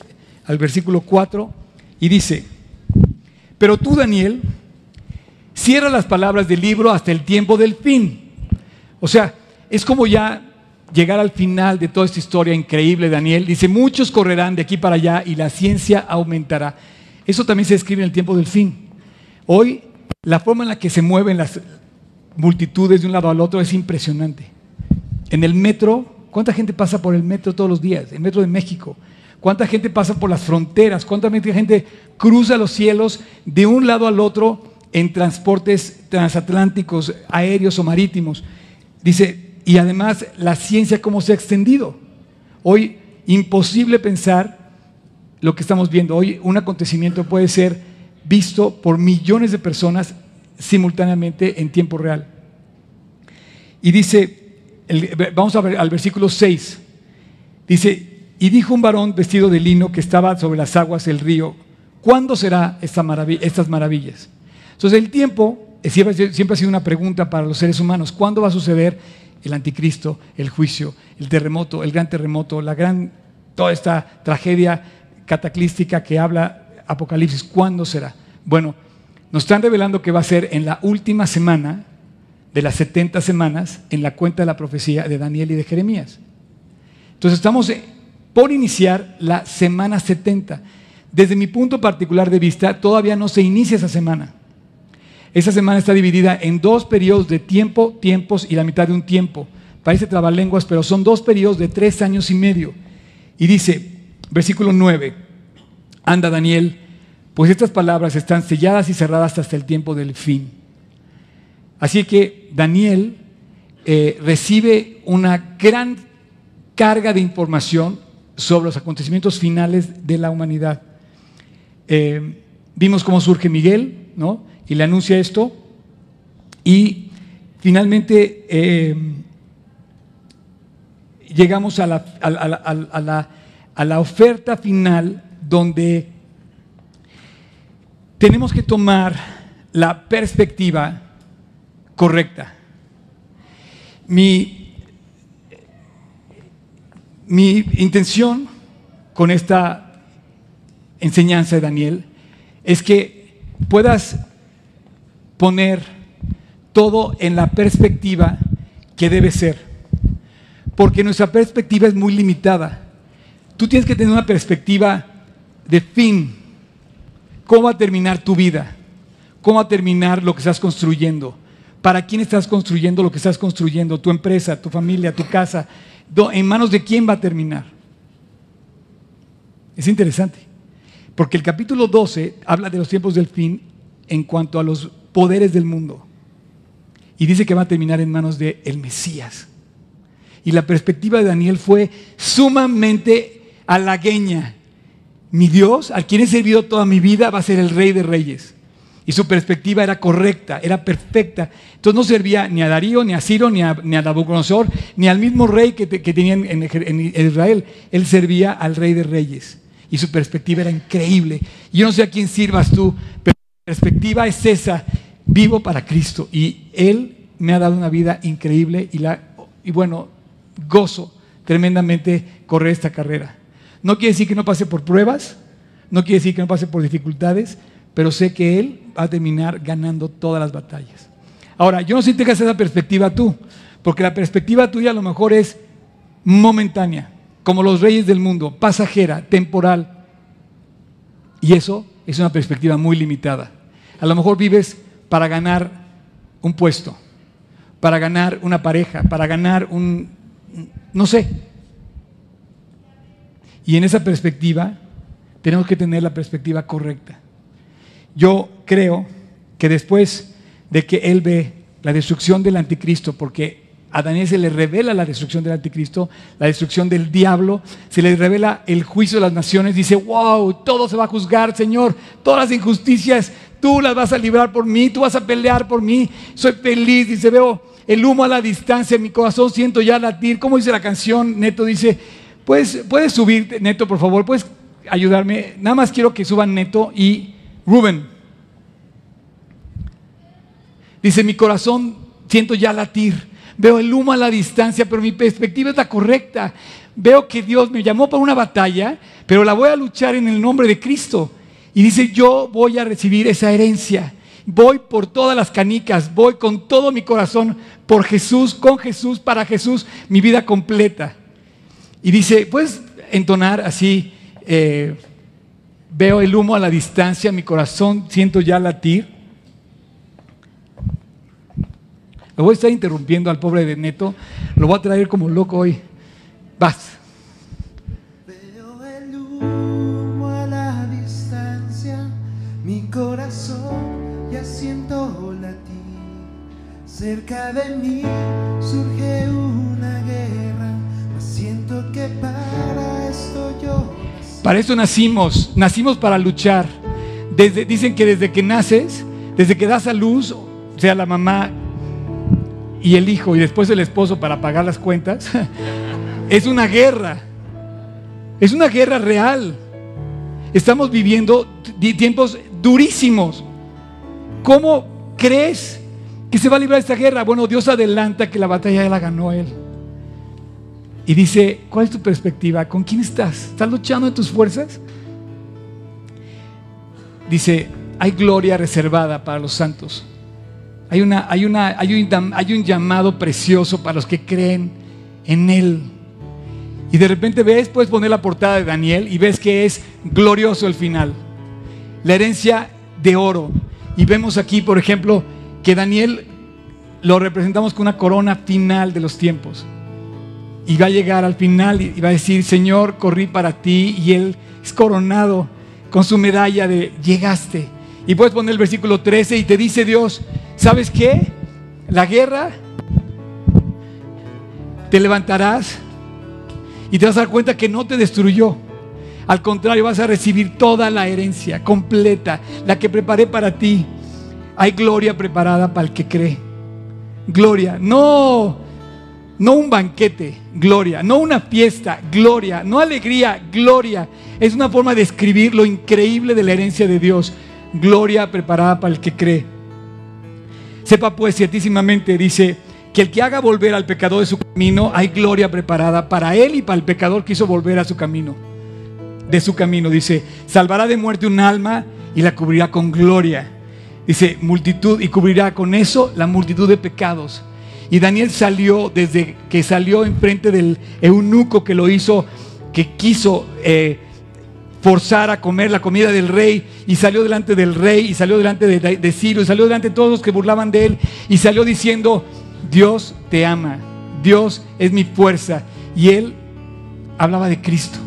al versículo 4, y dice, pero tú, Daniel, cierra las palabras del libro hasta el tiempo del fin. O sea, es como ya llegar al final de toda esta historia increíble, Daniel. Dice, muchos correrán de aquí para allá y la ciencia aumentará. Eso también se escribe en el tiempo del fin. Hoy, la forma en la que se mueven las multitudes de un lado al otro es impresionante. En el metro, ¿cuánta gente pasa por el metro todos los días? El metro de México. ¿Cuánta gente pasa por las fronteras? ¿Cuánta gente cruza los cielos de un lado al otro en transportes transatlánticos, aéreos o marítimos? Dice, y además la ciencia cómo se ha extendido. Hoy imposible pensar lo que estamos viendo. Hoy un acontecimiento puede ser visto por millones de personas simultáneamente en tiempo real. Y dice, vamos a ver al versículo 6, dice, y dijo un varón vestido de lino que estaba sobre las aguas del río, ¿cuándo será estas maravillas? Entonces el tiempo siempre, siempre ha sido una pregunta para los seres humanos, ¿cuándo va a suceder el anticristo, el juicio, el terremoto, el gran terremoto, la gran, toda esta tragedia cataclística que habla Apocalipsis, ¿cuándo será? Bueno, nos están revelando que va a ser en la última semana de las 70 semanas en la cuenta de la profecía de Daniel y de Jeremías. Entonces estamos por iniciar la semana 70. Desde mi punto particular de vista, todavía no se inicia esa semana. Esa semana está dividida en dos periodos de tiempo, tiempos y la mitad de un tiempo. Parece trabalenguas, pero son dos periodos de tres años y medio. Y dice, versículo 9, anda Daniel, pues estas palabras están selladas y cerradas hasta el tiempo del fin. Así que Daniel eh, recibe una gran carga de información sobre los acontecimientos finales de la humanidad. Eh, vimos cómo surge Miguel, ¿no? y le anuncia esto. Y finalmente eh, llegamos a la, a la oferta final donde tenemos que tomar la perspectiva correcta. Mi, mi intención con esta enseñanza de Daniel es que puedas poner todo en la perspectiva que debe ser. Porque nuestra perspectiva es muy limitada. Tú tienes que tener una perspectiva de fin. ¿Cómo va a terminar tu vida? ¿Cómo va a terminar lo que estás construyendo? ¿Para quién estás construyendo lo que estás construyendo? Tu empresa, tu familia, tu casa. ¿En manos de quién va a terminar? Es interesante. Porque el capítulo 12 habla de los tiempos del fin en cuanto a los poderes del mundo. Y dice que va a terminar en manos de el Mesías. Y la perspectiva de Daniel fue sumamente halagueña. Mi Dios, al quien he servido toda mi vida, va a ser el rey de reyes. Y su perspectiva era correcta, era perfecta. Entonces no servía ni a Darío, ni a Ciro, ni a, ni a Nabucodonosor, ni al mismo rey que, que tenían en, Israel. Él servía al rey de reyes. Y su perspectiva era increíble. Yo no sé a quién sirvas tú, pero mi perspectiva es esa. Vivo para Cristo. Y Él me ha dado una vida increíble y, y bueno, gozo tremendamente correr esta carrera. No quiere decir que no pase por pruebas, no quiere decir que no pase por dificultades, pero sé que Él va a terminar ganando todas las batallas. Ahora, yo no sé si tengas esa perspectiva tú, porque la perspectiva tuya a lo mejor es momentánea, como los reyes del mundo, pasajera, temporal. Y eso es una perspectiva muy limitada. A lo mejor vives para ganar un puesto, para ganar una pareja, para ganar un, no sé. Y en esa perspectiva tenemos que tener la perspectiva correcta. Yo creo que después de que él ve la destrucción del anticristo, porque a Daniel se le revela la destrucción del anticristo, la destrucción del diablo, se le revela el juicio de las naciones, dice, wow, todo se va a juzgar, Señor, todas las injusticias, tú las vas a librar por mí, tú vas a pelear por mí, soy feliz, dice, veo el humo a la distancia, mi corazón siento ya latir, ¿cómo dice la canción? Neto dice, pues, puedes subir, Neto, por favor, puedes ayudarme, nada más quiero que suban Neto y Rubén. Dice, mi corazón siento ya latir. Veo el humo a la distancia, pero mi perspectiva es la correcta. Veo que Dios me llamó para una batalla, pero la voy a luchar en el nombre de Cristo. Y dice, yo voy a recibir esa herencia. Voy por todas las canicas, voy con todo mi corazón por Jesús, con Jesús, para Jesús, mi vida completa. Y dice, puedes entonar así, eh, Veo el humo a la distancia, mi corazón siento ya latir. Lo voy a estar interrumpiendo al pobre de Neto, lo voy a traer como loco hoy. Vas. Veo el humo a la distancia, mi corazón ya siento latir. Cerca de mí surge una guerra, siento que para esto yo para eso nacimos, nacimos para luchar. Dicen que desde que naces, desde que das a luz, sea la mamá y el hijo y después el esposo para pagar las cuentas, [laughs] es una guerra. Es una guerra real. Estamos viviendo tiempos durísimos. ¿Cómo crees que se va a librar esta guerra? Bueno, Dios adelanta que la batalla la ganó Él. Y dice, ¿cuál es tu perspectiva? ¿Con quién estás? ¿Estás luchando en tus fuerzas? Dice, hay gloria reservada para los santos. Hay, una, hay, una, hay, un, hay un llamado precioso para los que creen en Él. Y de repente ves, puedes poner la portada de Daniel y ves que es glorioso el final. La herencia de oro. Y vemos aquí, por ejemplo, que Daniel lo representamos con una corona final de los tiempos y va a llegar al final y va a decir, Señor, corrí para ti y Él es coronado con su medalla de llegaste. Y puedes poner el versículo 13 y te dice Dios, ¿sabes qué? La guerra, te levantarás y te vas a dar cuenta que no te destruyó. Al contrario, vas a recibir toda la herencia completa, la que preparé para ti. Hay gloria preparada para el que cree. Gloria, no no un banquete, gloria. No una fiesta, gloria. No alegría, gloria. Es una forma de escribir lo increíble de la herencia de Dios. Gloria preparada para el que cree. Sepa pues ciertísimamente, dice, que el que haga volver al pecador de su camino, hay gloria preparada para él y para el pecador que hizo volver a su camino. De su camino, dice, salvará de muerte un alma y la cubrirá con gloria. Dice, multitud, y cubrirá con eso la multitud de pecados. Y Daniel salió desde que salió enfrente del eunuco que lo hizo, que quiso eh, forzar a comer la comida del rey, y salió delante del rey, y salió delante de, de y salió delante de todos los que burlaban de él, y salió diciendo, Dios te ama, Dios es mi fuerza. Y él hablaba de Cristo.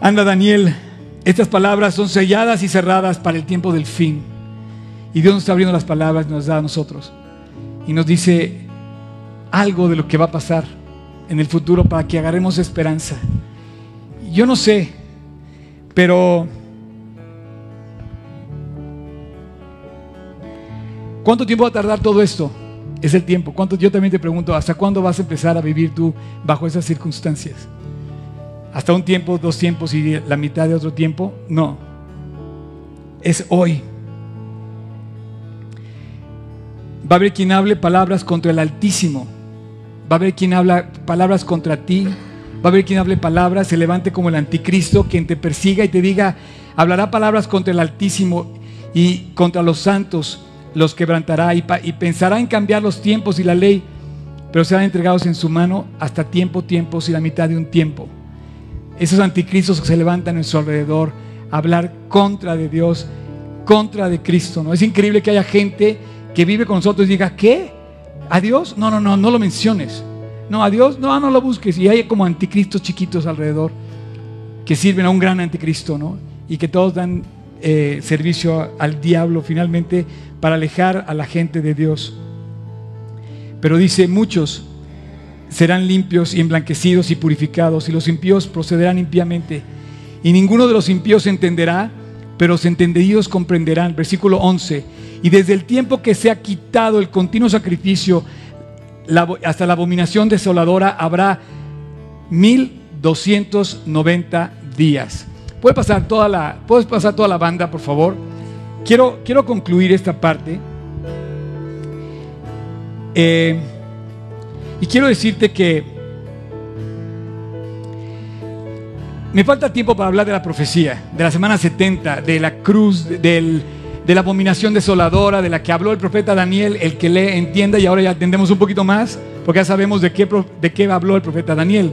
Anda Daniel, estas palabras son selladas y cerradas para el tiempo del fin. Y Dios nos está abriendo las palabras nos da a nosotros. Y nos dice algo de lo que va a pasar en el futuro para que agarremos esperanza. Yo no sé, pero ¿cuánto tiempo va a tardar todo esto? Es el tiempo. ¿Cuánto, yo también te pregunto, ¿hasta cuándo vas a empezar a vivir tú bajo esas circunstancias? ¿Hasta un tiempo, dos tiempos y la mitad de otro tiempo? No. Es hoy. Va a haber quien hable palabras contra el Altísimo. Va a haber quien habla palabras contra ti. Va a haber quien hable palabras, se levante como el anticristo, quien te persiga y te diga, hablará palabras contra el Altísimo y contra los santos los quebrantará y, pensará en cambiar los tiempos y la ley, pero serán entregados en su mano hasta tiempo, tiempos y la mitad de un tiempo. Esos anticristos que se levantan en su alrededor a hablar contra de Dios, contra de Cristo. ¿no? Es increíble que haya gente que vive con nosotros y diga, ¿qué? ¿A Dios? No, no, no, no lo menciones. No, a Dios, no, no lo busques. Y hay como anticristos chiquitos alrededor que sirven a un gran anticristo, ¿no? Y que todos dan eh, servicio al diablo finalmente para alejar a la gente de Dios. Pero dice, muchos serán limpios y emblanquecidos y purificados, y los impíos procederán impíamente. Y ninguno de los impíos entenderá, pero los entendidos comprenderán. Versículo 11. Y desde el tiempo que se ha quitado el continuo sacrificio hasta la abominación desoladora habrá 1290 días. Puede pasar toda la, puedes pasar toda la banda, por favor. Quiero, quiero concluir esta parte. Eh, y quiero decirte que me falta tiempo para hablar de la profecía, de la semana 70, de la cruz, de la abominación desoladora, de la que habló el profeta Daniel, el que le entienda, y ahora ya entendemos un poquito más, porque ya sabemos de qué, de qué habló el profeta Daniel.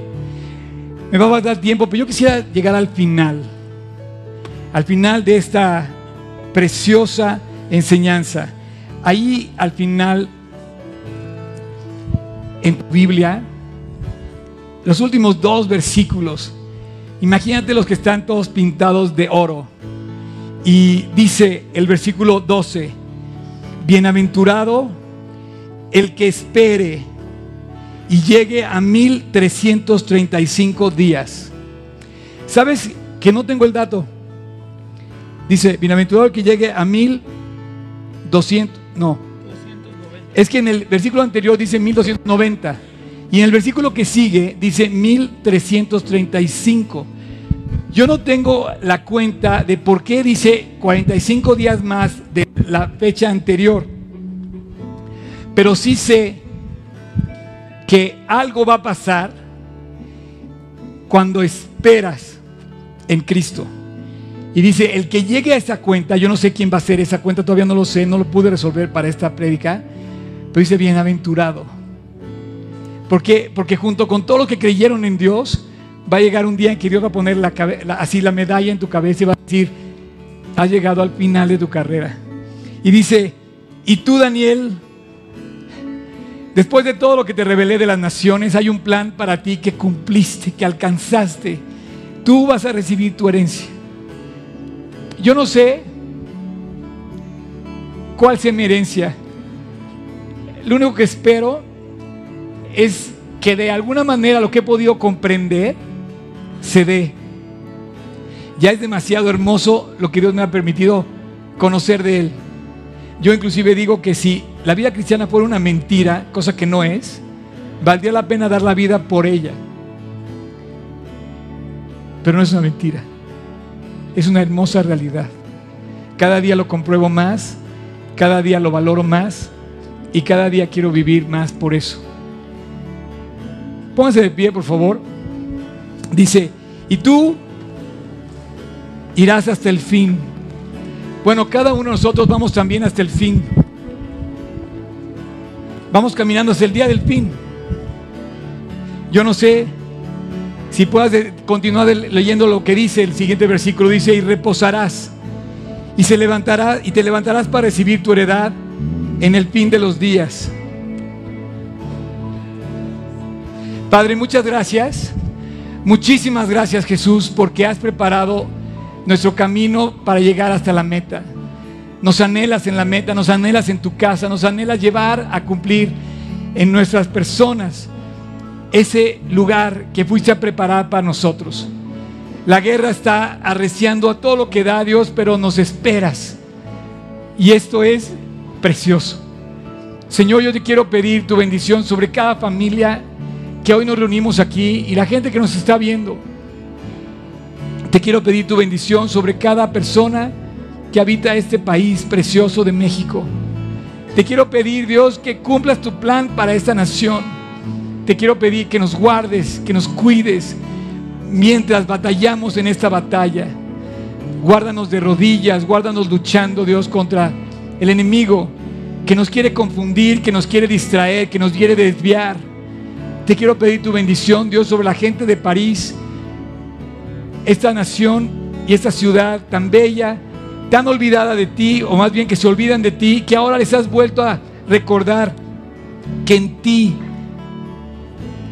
Me va a faltar tiempo, pero yo quisiera llegar al final, al final de esta preciosa enseñanza. Ahí al final, en Biblia, los últimos dos versículos, imagínate los que están todos pintados de oro. Y dice el versículo 12, bienaventurado el que espere y llegue a 1335 días. ¿Sabes que no tengo el dato? Dice, bienaventurado que llegue a 1200, no. Es que en el versículo anterior dice 1290 y en el versículo que sigue dice 1335. Yo no tengo la cuenta de por qué dice 45 días más de la fecha anterior, pero sí sé que algo va a pasar cuando esperas en Cristo. Y dice, el que llegue a esa cuenta, yo no sé quién va a ser esa cuenta, todavía no lo sé, no lo pude resolver para esta prédica, pero dice, bienaventurado. ¿Por qué? Porque junto con todos los que creyeron en Dios, va a llegar un día en que Dios va a poner así la medalla en tu cabeza y va a decir, has llegado al final de tu carrera. Y dice, y tú Daniel, después de todo lo que te revelé de las naciones, hay un plan para ti que cumpliste, que alcanzaste. Tú vas a recibir tu herencia. Yo no sé cuál sea mi herencia. Lo único que espero es que de alguna manera lo que he podido comprender se dé. Ya es demasiado hermoso lo que Dios me ha permitido conocer de Él. Yo inclusive digo que si la vida cristiana fuera una mentira, cosa que no es, valdría la pena dar la vida por ella. Pero no es una mentira es una hermosa realidad. Cada día lo compruebo más, cada día lo valoro más y cada día quiero vivir más por eso. Pónganse de pie, por favor. Dice, y tú irás hasta el fin. Bueno, cada uno de nosotros vamos también hasta el fin. Vamos caminando hacia el día del fin. Yo no sé si puedas continuar leyendo lo que dice el siguiente versículo, dice, y reposarás, y se levantará, y te levantarás para recibir tu heredad en el fin de los días. Padre, muchas gracias, Muchísimas gracias Jesús porque has preparado nuestro camino para llegar hasta la meta. Nos anhelas en la meta, nos anhelas en tu casa, nos anhelas llevar a cumplir en nuestras personas ese lugar que fuiste a preparar para nosotros. La guerra está arreciando a todo lo que da Dios, pero nos esperas. Y esto es precioso. Señor, yo te quiero pedir tu bendición sobre cada familia que hoy nos reunimos aquí y la gente que nos está viendo. Te quiero pedir tu bendición sobre cada persona que habita este país precioso de México. Te quiero pedir, Dios, que cumplas tu plan para esta nación. Te quiero pedir que nos guardes, que nos cuides mientras batallamos en esta batalla. Guárdanos de rodillas, guárdanos luchando, Dios, contra el enemigo que nos quiere confundir, que nos quiere distraer, que nos quiere desviar. Te quiero pedir tu bendición, Dios, sobre la gente de París, esta nación y esta ciudad tan bella, tan olvidada de ti, o más bien que se olvidan de ti, que ahora les has vuelto a recordar que en ti,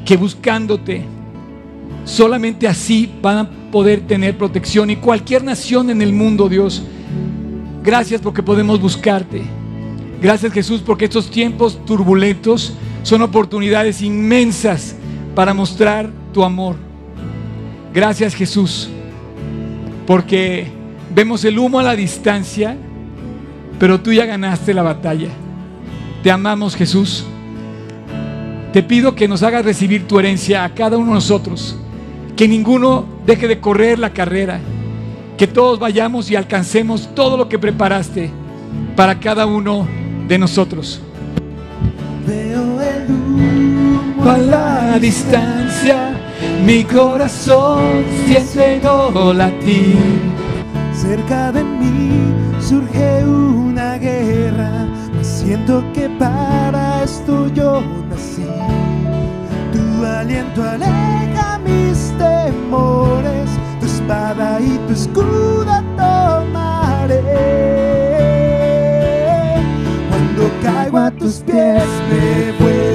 que buscándote, solamente así van a poder tener protección y cualquier nación en el mundo, Dios. Gracias porque podemos buscarte. Gracias Jesús porque estos tiempos turbulentos son oportunidades inmensas para mostrar tu amor. Gracias Jesús, porque vemos el humo a la distancia, pero tú ya ganaste la batalla. Te amamos Jesús. Te pido que nos hagas recibir tu herencia a cada uno de nosotros, que ninguno deje de correr la carrera, que todos vayamos y alcancemos todo lo que preparaste para cada uno de nosotros. Veo el humo a la distancia, mi corazón siente no latir. Cerca de mí surge una guerra, siento que para esto yo nací. Tu aliento aleja mis temores, tu espada y tu escudo tomaré. Caigo a tus pies me vuelvo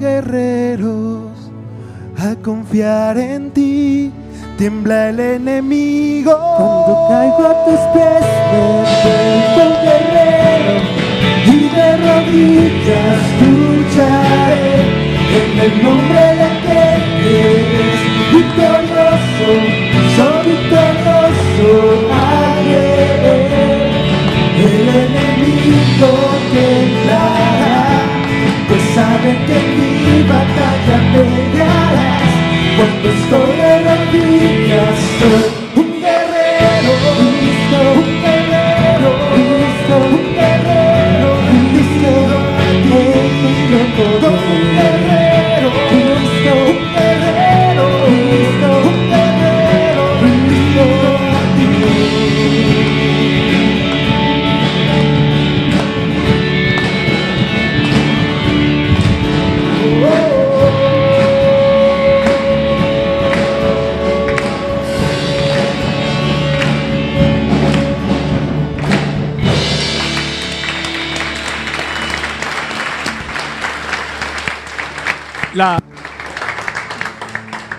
guerreros a confiar en ti. Tiembla el enemigo cuando caigo a tus pies. Me un guerrero y de rodillas lucharé en el nombre de que eres victorioso. Soy victorioso. Ayer. El enemigo que temblará sé que mi batalla pelearás. Cuando estoy en la vida,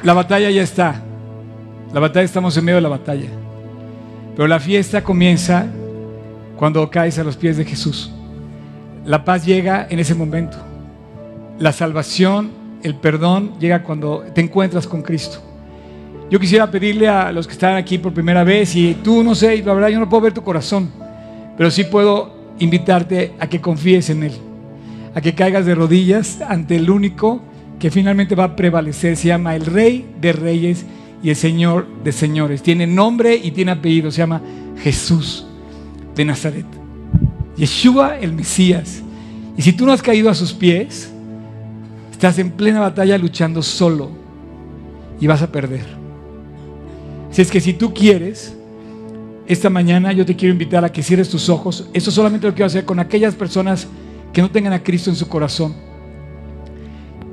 la batalla ya está. La batalla estamos en medio de la batalla. Pero la fiesta comienza cuando caes a los pies de Jesús. La paz llega en ese momento. La salvación, el perdón llega cuando te encuentras con Cristo. Yo quisiera pedirle a los que están aquí por primera vez y tú no sé, la verdad yo no puedo ver tu corazón, pero sí puedo invitarte a que confíes en Él, a que caigas de rodillas ante el único que finalmente va a prevalecer. Se llama el Rey de Reyes y el Señor de Señores. Tiene nombre y tiene apellido. Se llama Jesús de Nazaret. Yeshua el Mesías. Y si tú no has caído a sus pies, estás en plena batalla luchando solo y vas a perder. Si es que si tú quieres, esta mañana yo te quiero invitar a que cierres tus ojos. Eso solamente lo quiero hacer con aquellas personas que no tengan a Cristo en su corazón.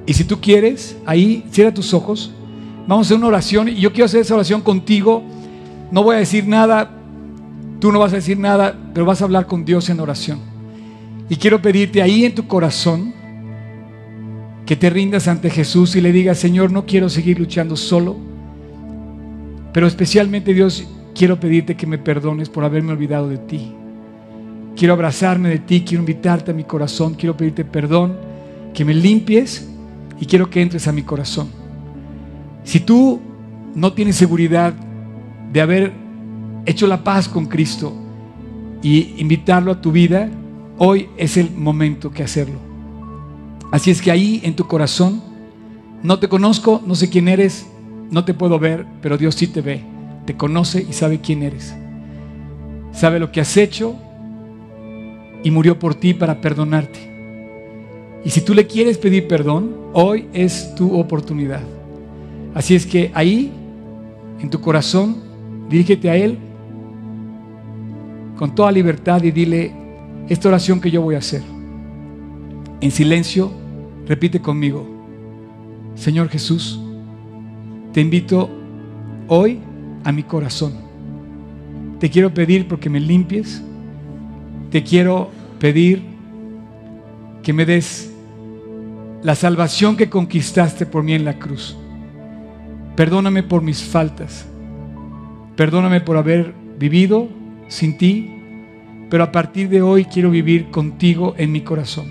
Y si tú quieres, ahí cierra tus ojos. Vamos a hacer una oración y yo quiero hacer esa oración contigo. No voy a decir nada, tú no vas a decir nada, pero vas a hablar con Dios en oración. Y quiero pedirte ahí en tu corazón que te rindas ante Jesús y le digas, Señor, no quiero seguir luchando solo, pero especialmente Dios, quiero pedirte que me perdones por haberme olvidado de ti. Quiero abrazarme de ti, quiero invitarte a mi corazón, quiero pedirte perdón, que me limpies y quiero que entres a mi corazón. Si tú no tienes seguridad de haber hecho la paz con Cristo y invitarlo a tu vida, hoy es el momento que hacerlo. Así es que ahí en tu corazón, no te conozco, no sé quién eres, no te puedo ver, pero Dios sí te ve, te conoce y sabe quién eres. Sabe lo que has hecho y murió por ti para perdonarte. Y si tú le quieres pedir perdón, hoy es tu oportunidad. Así es que ahí, en tu corazón, dirígete a Él con toda libertad y dile esta oración que yo voy a hacer. En silencio, repite conmigo, Señor Jesús, te invito hoy a mi corazón. Te quiero pedir porque me limpies. Te quiero pedir que me des la salvación que conquistaste por mí en la cruz. Perdóname por mis faltas. Perdóname por haber vivido sin ti, pero a partir de hoy quiero vivir contigo en mi corazón.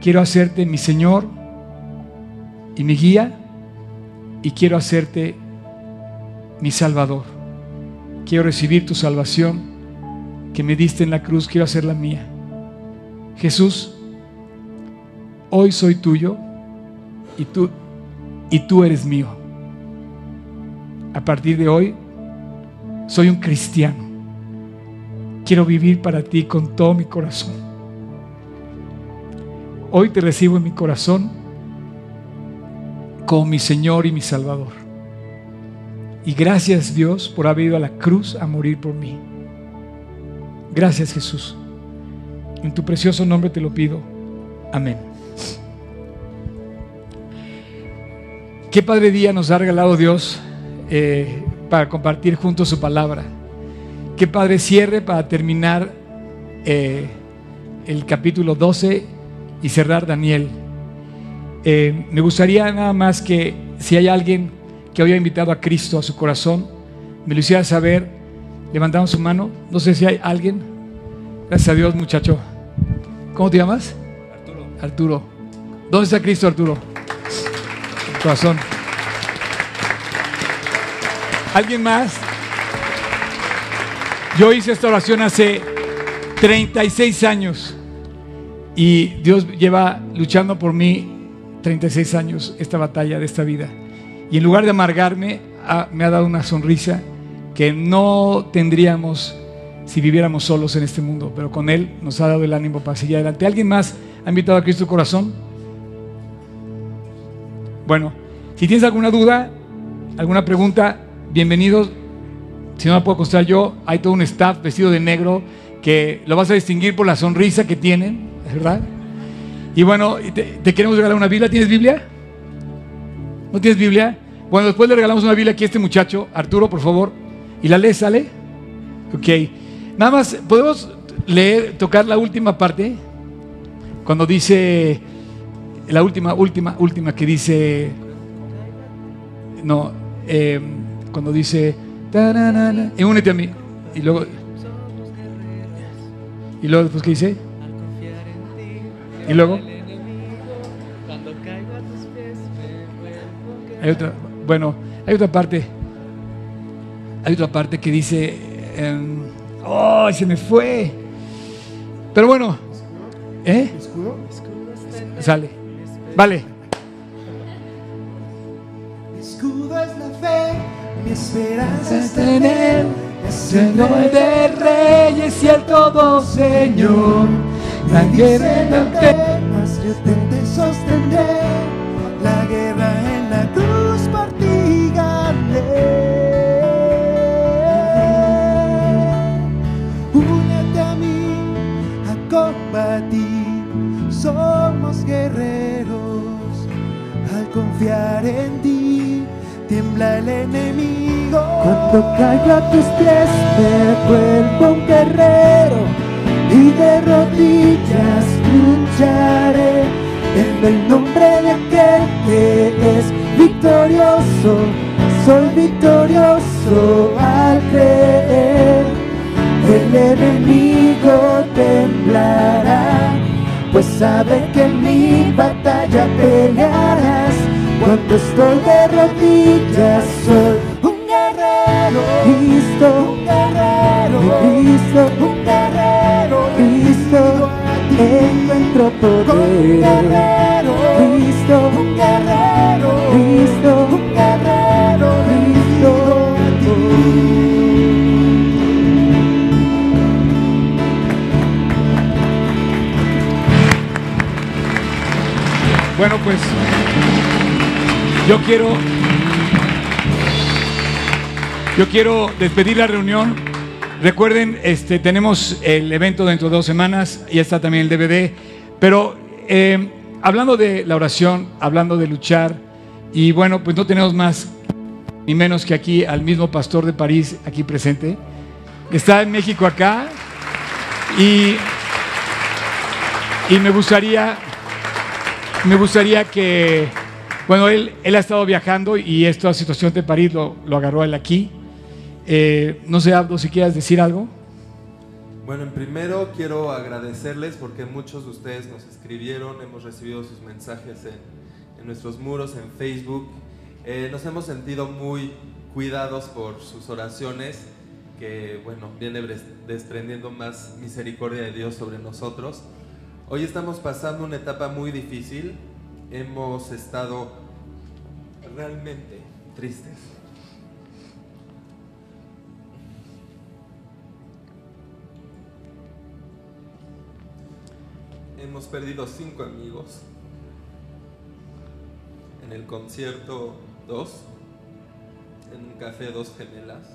Quiero hacerte mi Señor y mi guía y quiero hacerte mi Salvador. Quiero recibir tu salvación que me diste en la cruz, quiero hacerla mía. Jesús, hoy soy tuyo y tú y tú eres mío. A partir de hoy soy un cristiano. Quiero vivir para ti con todo mi corazón. Hoy te recibo en mi corazón como mi Señor y mi Salvador. Y gracias Dios por haber ido a la cruz a morir por mí. Gracias Jesús. En tu precioso nombre te lo pido. Amén. Qué padre día nos ha regalado Dios eh, para compartir juntos su palabra. Qué padre cierre para terminar eh, el capítulo 12 y cerrar Daniel. Eh, me gustaría nada más que si hay alguien que hoy ha invitado a Cristo a su corazón, me lo hiciera saber, levantamos su mano. No sé si hay alguien. Gracias a Dios, muchacho. ¿Cómo te llamas? Arturo. Arturo. ¿Dónde está Cristo, Arturo? Corazón. ¿Alguien más? Yo hice esta oración hace 36 años Y Dios lleva luchando por mí 36 años esta batalla de esta vida. Y en lugar de amargarme, me ha dado una sonrisa que no tendríamos si viviéramos solos en este mundo, pero con Él nos ha dado el ánimo para seguir adelante. ¿Alguien más ha invitado a Cristo corazón? Bueno, si tienes alguna duda, alguna pregunta, bienvenidos. Si no la puedo contestar yo, hay todo un staff vestido de negro que lo vas a distinguir por la sonrisa que tienen, ¿verdad? Y bueno, te, te queremos regalar una Biblia. ¿Tienes Biblia? ¿No tienes Biblia? Bueno, después le regalamos una Biblia aquí a este muchacho, Arturo, por favor. ¿Y la lees, sale? Ok. Nada más, ¿podemos leer, tocar la última parte? Cuando dice, la última, última, última que dice, no, eh, cuando dice, y únete a mí. Y luego, y luego después, ¿qué dice? Y luego, hay otra, bueno, hay otra parte, hay otra parte que dice, em, ¡oh, se me fue! Pero bueno, ¿eh? ¿Escudo? Sale. Vale. Mi escudo es la fe, mi esperanza Es Él, Señor de reyes y el todo Señor. La guerra en que más yo te, te sostendré. La guerra en la cruz por ti gané. Únete a mí a combatir. Somos guerreros confiar en ti. Tiembla el enemigo. Cuando caiga a tus pies, me vuelvo un guerrero y de rodillas lucharé en el nombre de aquel que es victorioso. Soy victorioso al creer. El enemigo temblará, pues sabe que en mi batalla pelearás. Cuando estoy de rodillas, soy un guerrero. Cristo, un guerrero. Cristo, un guerrero. Cristo, encuentro poder. Guerrero. Cristo, un guerrero. Cristo, un guerrero. Cristo, Bueno, pues yo quiero yo quiero despedir la reunión. Recuerden, este, tenemos el evento dentro de dos semanas, ya está también el DVD. Pero eh, hablando de la oración, hablando de luchar, y bueno, pues no tenemos más ni menos que aquí al mismo pastor de París aquí presente. Está en México acá y, y me gustaría me gustaría que, bueno, él, él ha estado viajando y esta situación de París lo, lo agarró a él aquí. Eh, no sé, Abdo, si quieras decir algo. Bueno, en primero quiero agradecerles porque muchos de ustedes nos escribieron, hemos recibido sus mensajes en, en nuestros muros, en Facebook. Eh, nos hemos sentido muy cuidados por sus oraciones, que bueno, viene desprendiendo más misericordia de Dios sobre nosotros. Hoy estamos pasando una etapa muy difícil, hemos estado realmente tristes. Hemos perdido cinco amigos. En el concierto dos. En un café dos gemelas.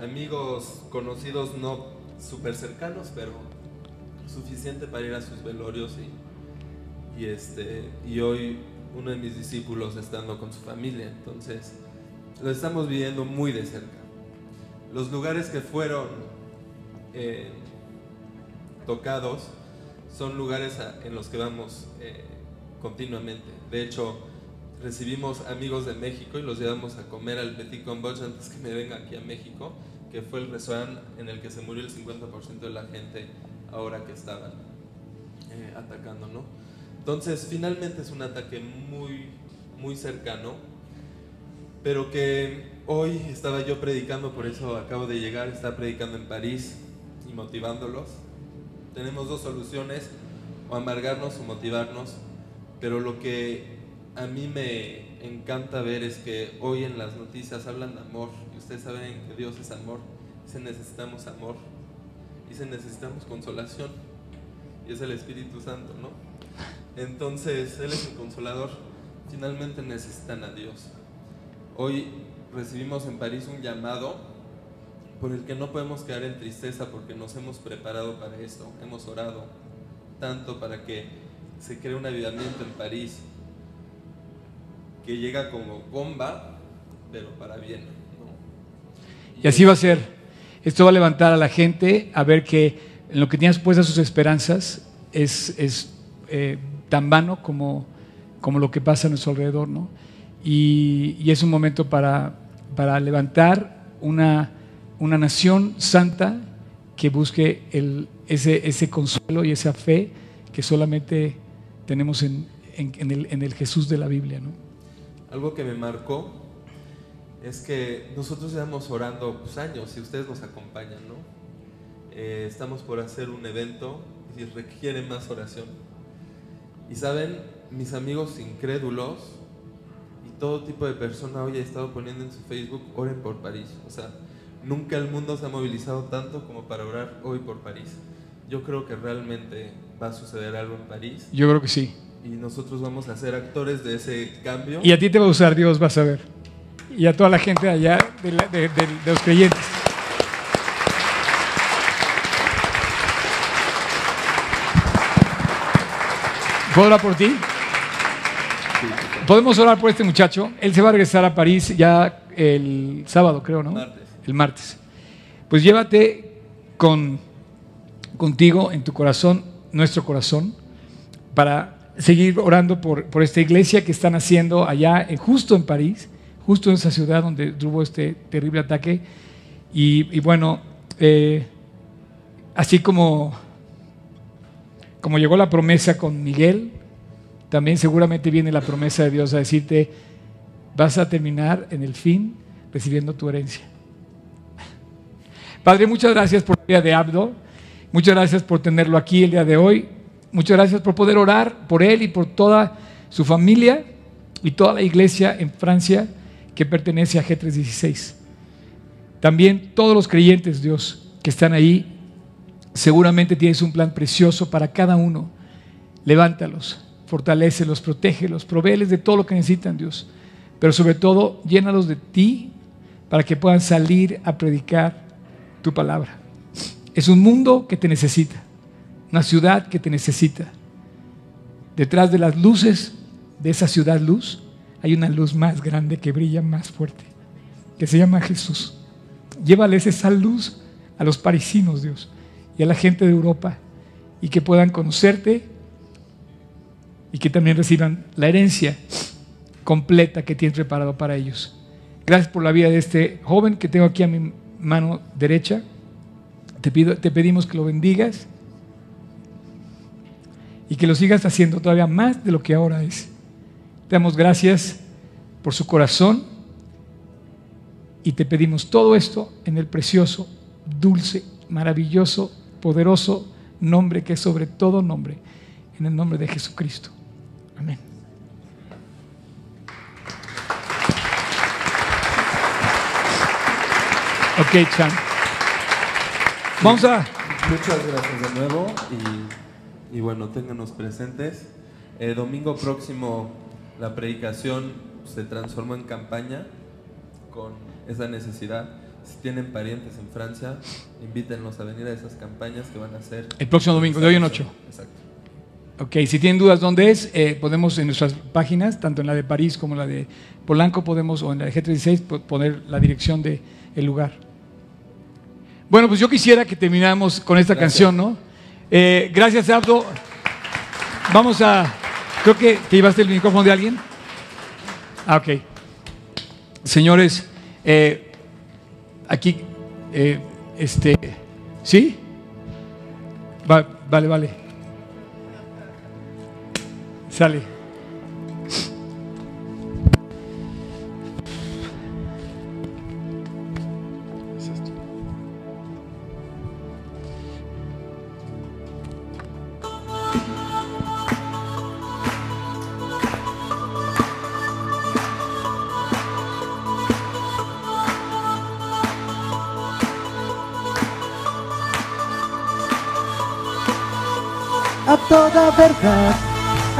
Amigos conocidos no súper cercanos, pero suficiente para ir a sus velorios y, y este y hoy uno de mis discípulos estando con su familia. Entonces lo estamos viviendo muy de cerca. Los lugares que fueron eh, tocados son lugares a- en los que vamos eh, continuamente. De hecho, recibimos amigos de México y los llevamos a comer al Petit Cambodge antes que me venga aquí a México, que fue el restaurante en el que se murió el 50% de la gente ahora que estaban eh, atacando, ¿no? Entonces, finalmente es un ataque muy, muy cercano, pero que hoy estaba yo predicando, por eso acabo de llegar, estaba predicando en París y motivándolos. Tenemos dos soluciones, o amargarnos o motivarnos, pero lo que a mí me encanta ver es que hoy en las noticias hablan de amor, y ustedes saben que Dios es amor, y se necesitamos amor, y se necesitamos consolación, y es el Espíritu Santo, ¿no? Entonces, Él es el consolador, finalmente necesitan a Dios. Hoy recibimos en París un llamado por el que no podemos quedar en tristeza porque nos hemos preparado para esto, hemos orado tanto para que se cree un avivamiento en París que llega como bomba, pero para bien. Y así va a ser. Esto va a levantar a la gente a ver que en lo que tienes puestas sus esperanzas es, es eh, tan vano como, como lo que pasa a nuestro alrededor. ¿no? Y, es un momento para, para levantar una, una nación santa que busque ese, ese consuelo y esa fe que solamente tenemos en, en- en el, en el Jesús de la Biblia. ¿no? Algo que me marcó es que nosotros llevamos orando pues, años y ustedes nos acompañan, ¿no? Eh, estamos por hacer un evento y requiere más oración. Y saben, mis amigos incrédulos y todo tipo de persona hoy ha estado poniendo en su Facebook, oren por París. O sea, nunca el mundo se ha movilizado tanto como para orar hoy por París. Yo creo que realmente va a suceder algo en París Yo creo que sí. y nosotros vamos a ser actores de ese cambio. Y a ti te va a usar Dios, vas a ver. Y a toda la gente allá de, la- de- de- de los creyentes. ¿Puedo orar por ti? Podemos orar por este muchacho. Él se va a regresar a París ya el sábado, creo, ¿no? Martes. El martes. Pues llévate con, contigo en tu corazón, nuestro corazón, para seguir orando por, por esta iglesia que están haciendo allá, eh, justo en París, justo en esa ciudad donde tuvo este terrible ataque. Y, y bueno, eh, así como, como llegó la promesa con Miguel, también seguramente viene la promesa de Dios a decirte, vas a terminar en el fin recibiendo tu herencia. Padre, muchas gracias por el día de Abdo. Muchas gracias por tenerlo aquí el día de hoy. Muchas gracias por poder orar por él y por toda su familia y toda la iglesia en Francia que pertenece a G316. También todos los creyentes, Dios, que están ahí, seguramente tienes un plan precioso para cada uno. Levántalos, fortalécelos, protégelos, provéeles de todo lo que necesitan, Dios. Pero sobre todo, llénalos de ti para que puedan salir a predicar tu palabra. Es un mundo que te necesita, una ciudad que te necesita. Detrás de las luces de esa ciudad luz hay una luz más grande que brilla más fuerte, que se llama Jesús. Llévales esa luz a los parisinos, Dios, y a la gente de Europa, y que puedan conocerte y que también reciban la herencia completa que tienes preparado para ellos. Gracias por la vida de este joven que tengo aquí a mi mano derecha. Te, pido, te pedimos que lo bendigas y que lo sigas haciendo todavía más de lo que ahora es. Te damos gracias por su corazón y te pedimos todo esto en el precioso, dulce, maravilloso, poderoso nombre que es sobre todo nombre, en el nombre de Jesucristo. Amén. Ok, Chan. Vamos a... Muchas gracias de nuevo y, y bueno, ténganos presentes. Eh, domingo próximo la predicación se transformó en campaña con esa necesidad. Si tienen parientes en Francia, invítenlos a venir a esas campañas que van a hacer. El próximo domingo, de hoy en ocho. Exacto. Ok, si tienen dudas dónde es, eh, podemos en nuestras páginas, tanto en la de París como en la de Polanco, podemos, o en la de G36, po- poner la dirección del el lugar. Bueno, pues yo quisiera que termináramos con esta Gracias. canción, ¿no? Eh, gracias, Abdo. Vamos a. Creo que te llevaste el micrófono de alguien. Ah, ok. Señores, eh, aquí, eh, este, ¿sí? Va- vale, vale. Sale.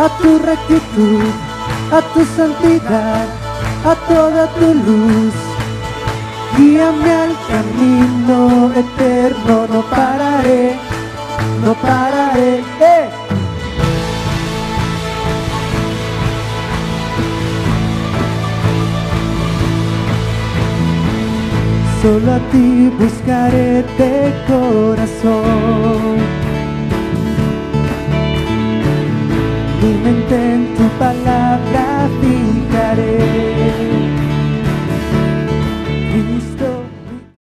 A tu rectitud, a tu santidad, a toda tu luz. Guíame al camino eterno, no pararé, no pararé. ¡Eh! Solo a ti buscaré de corazón En tu palabra fijaré.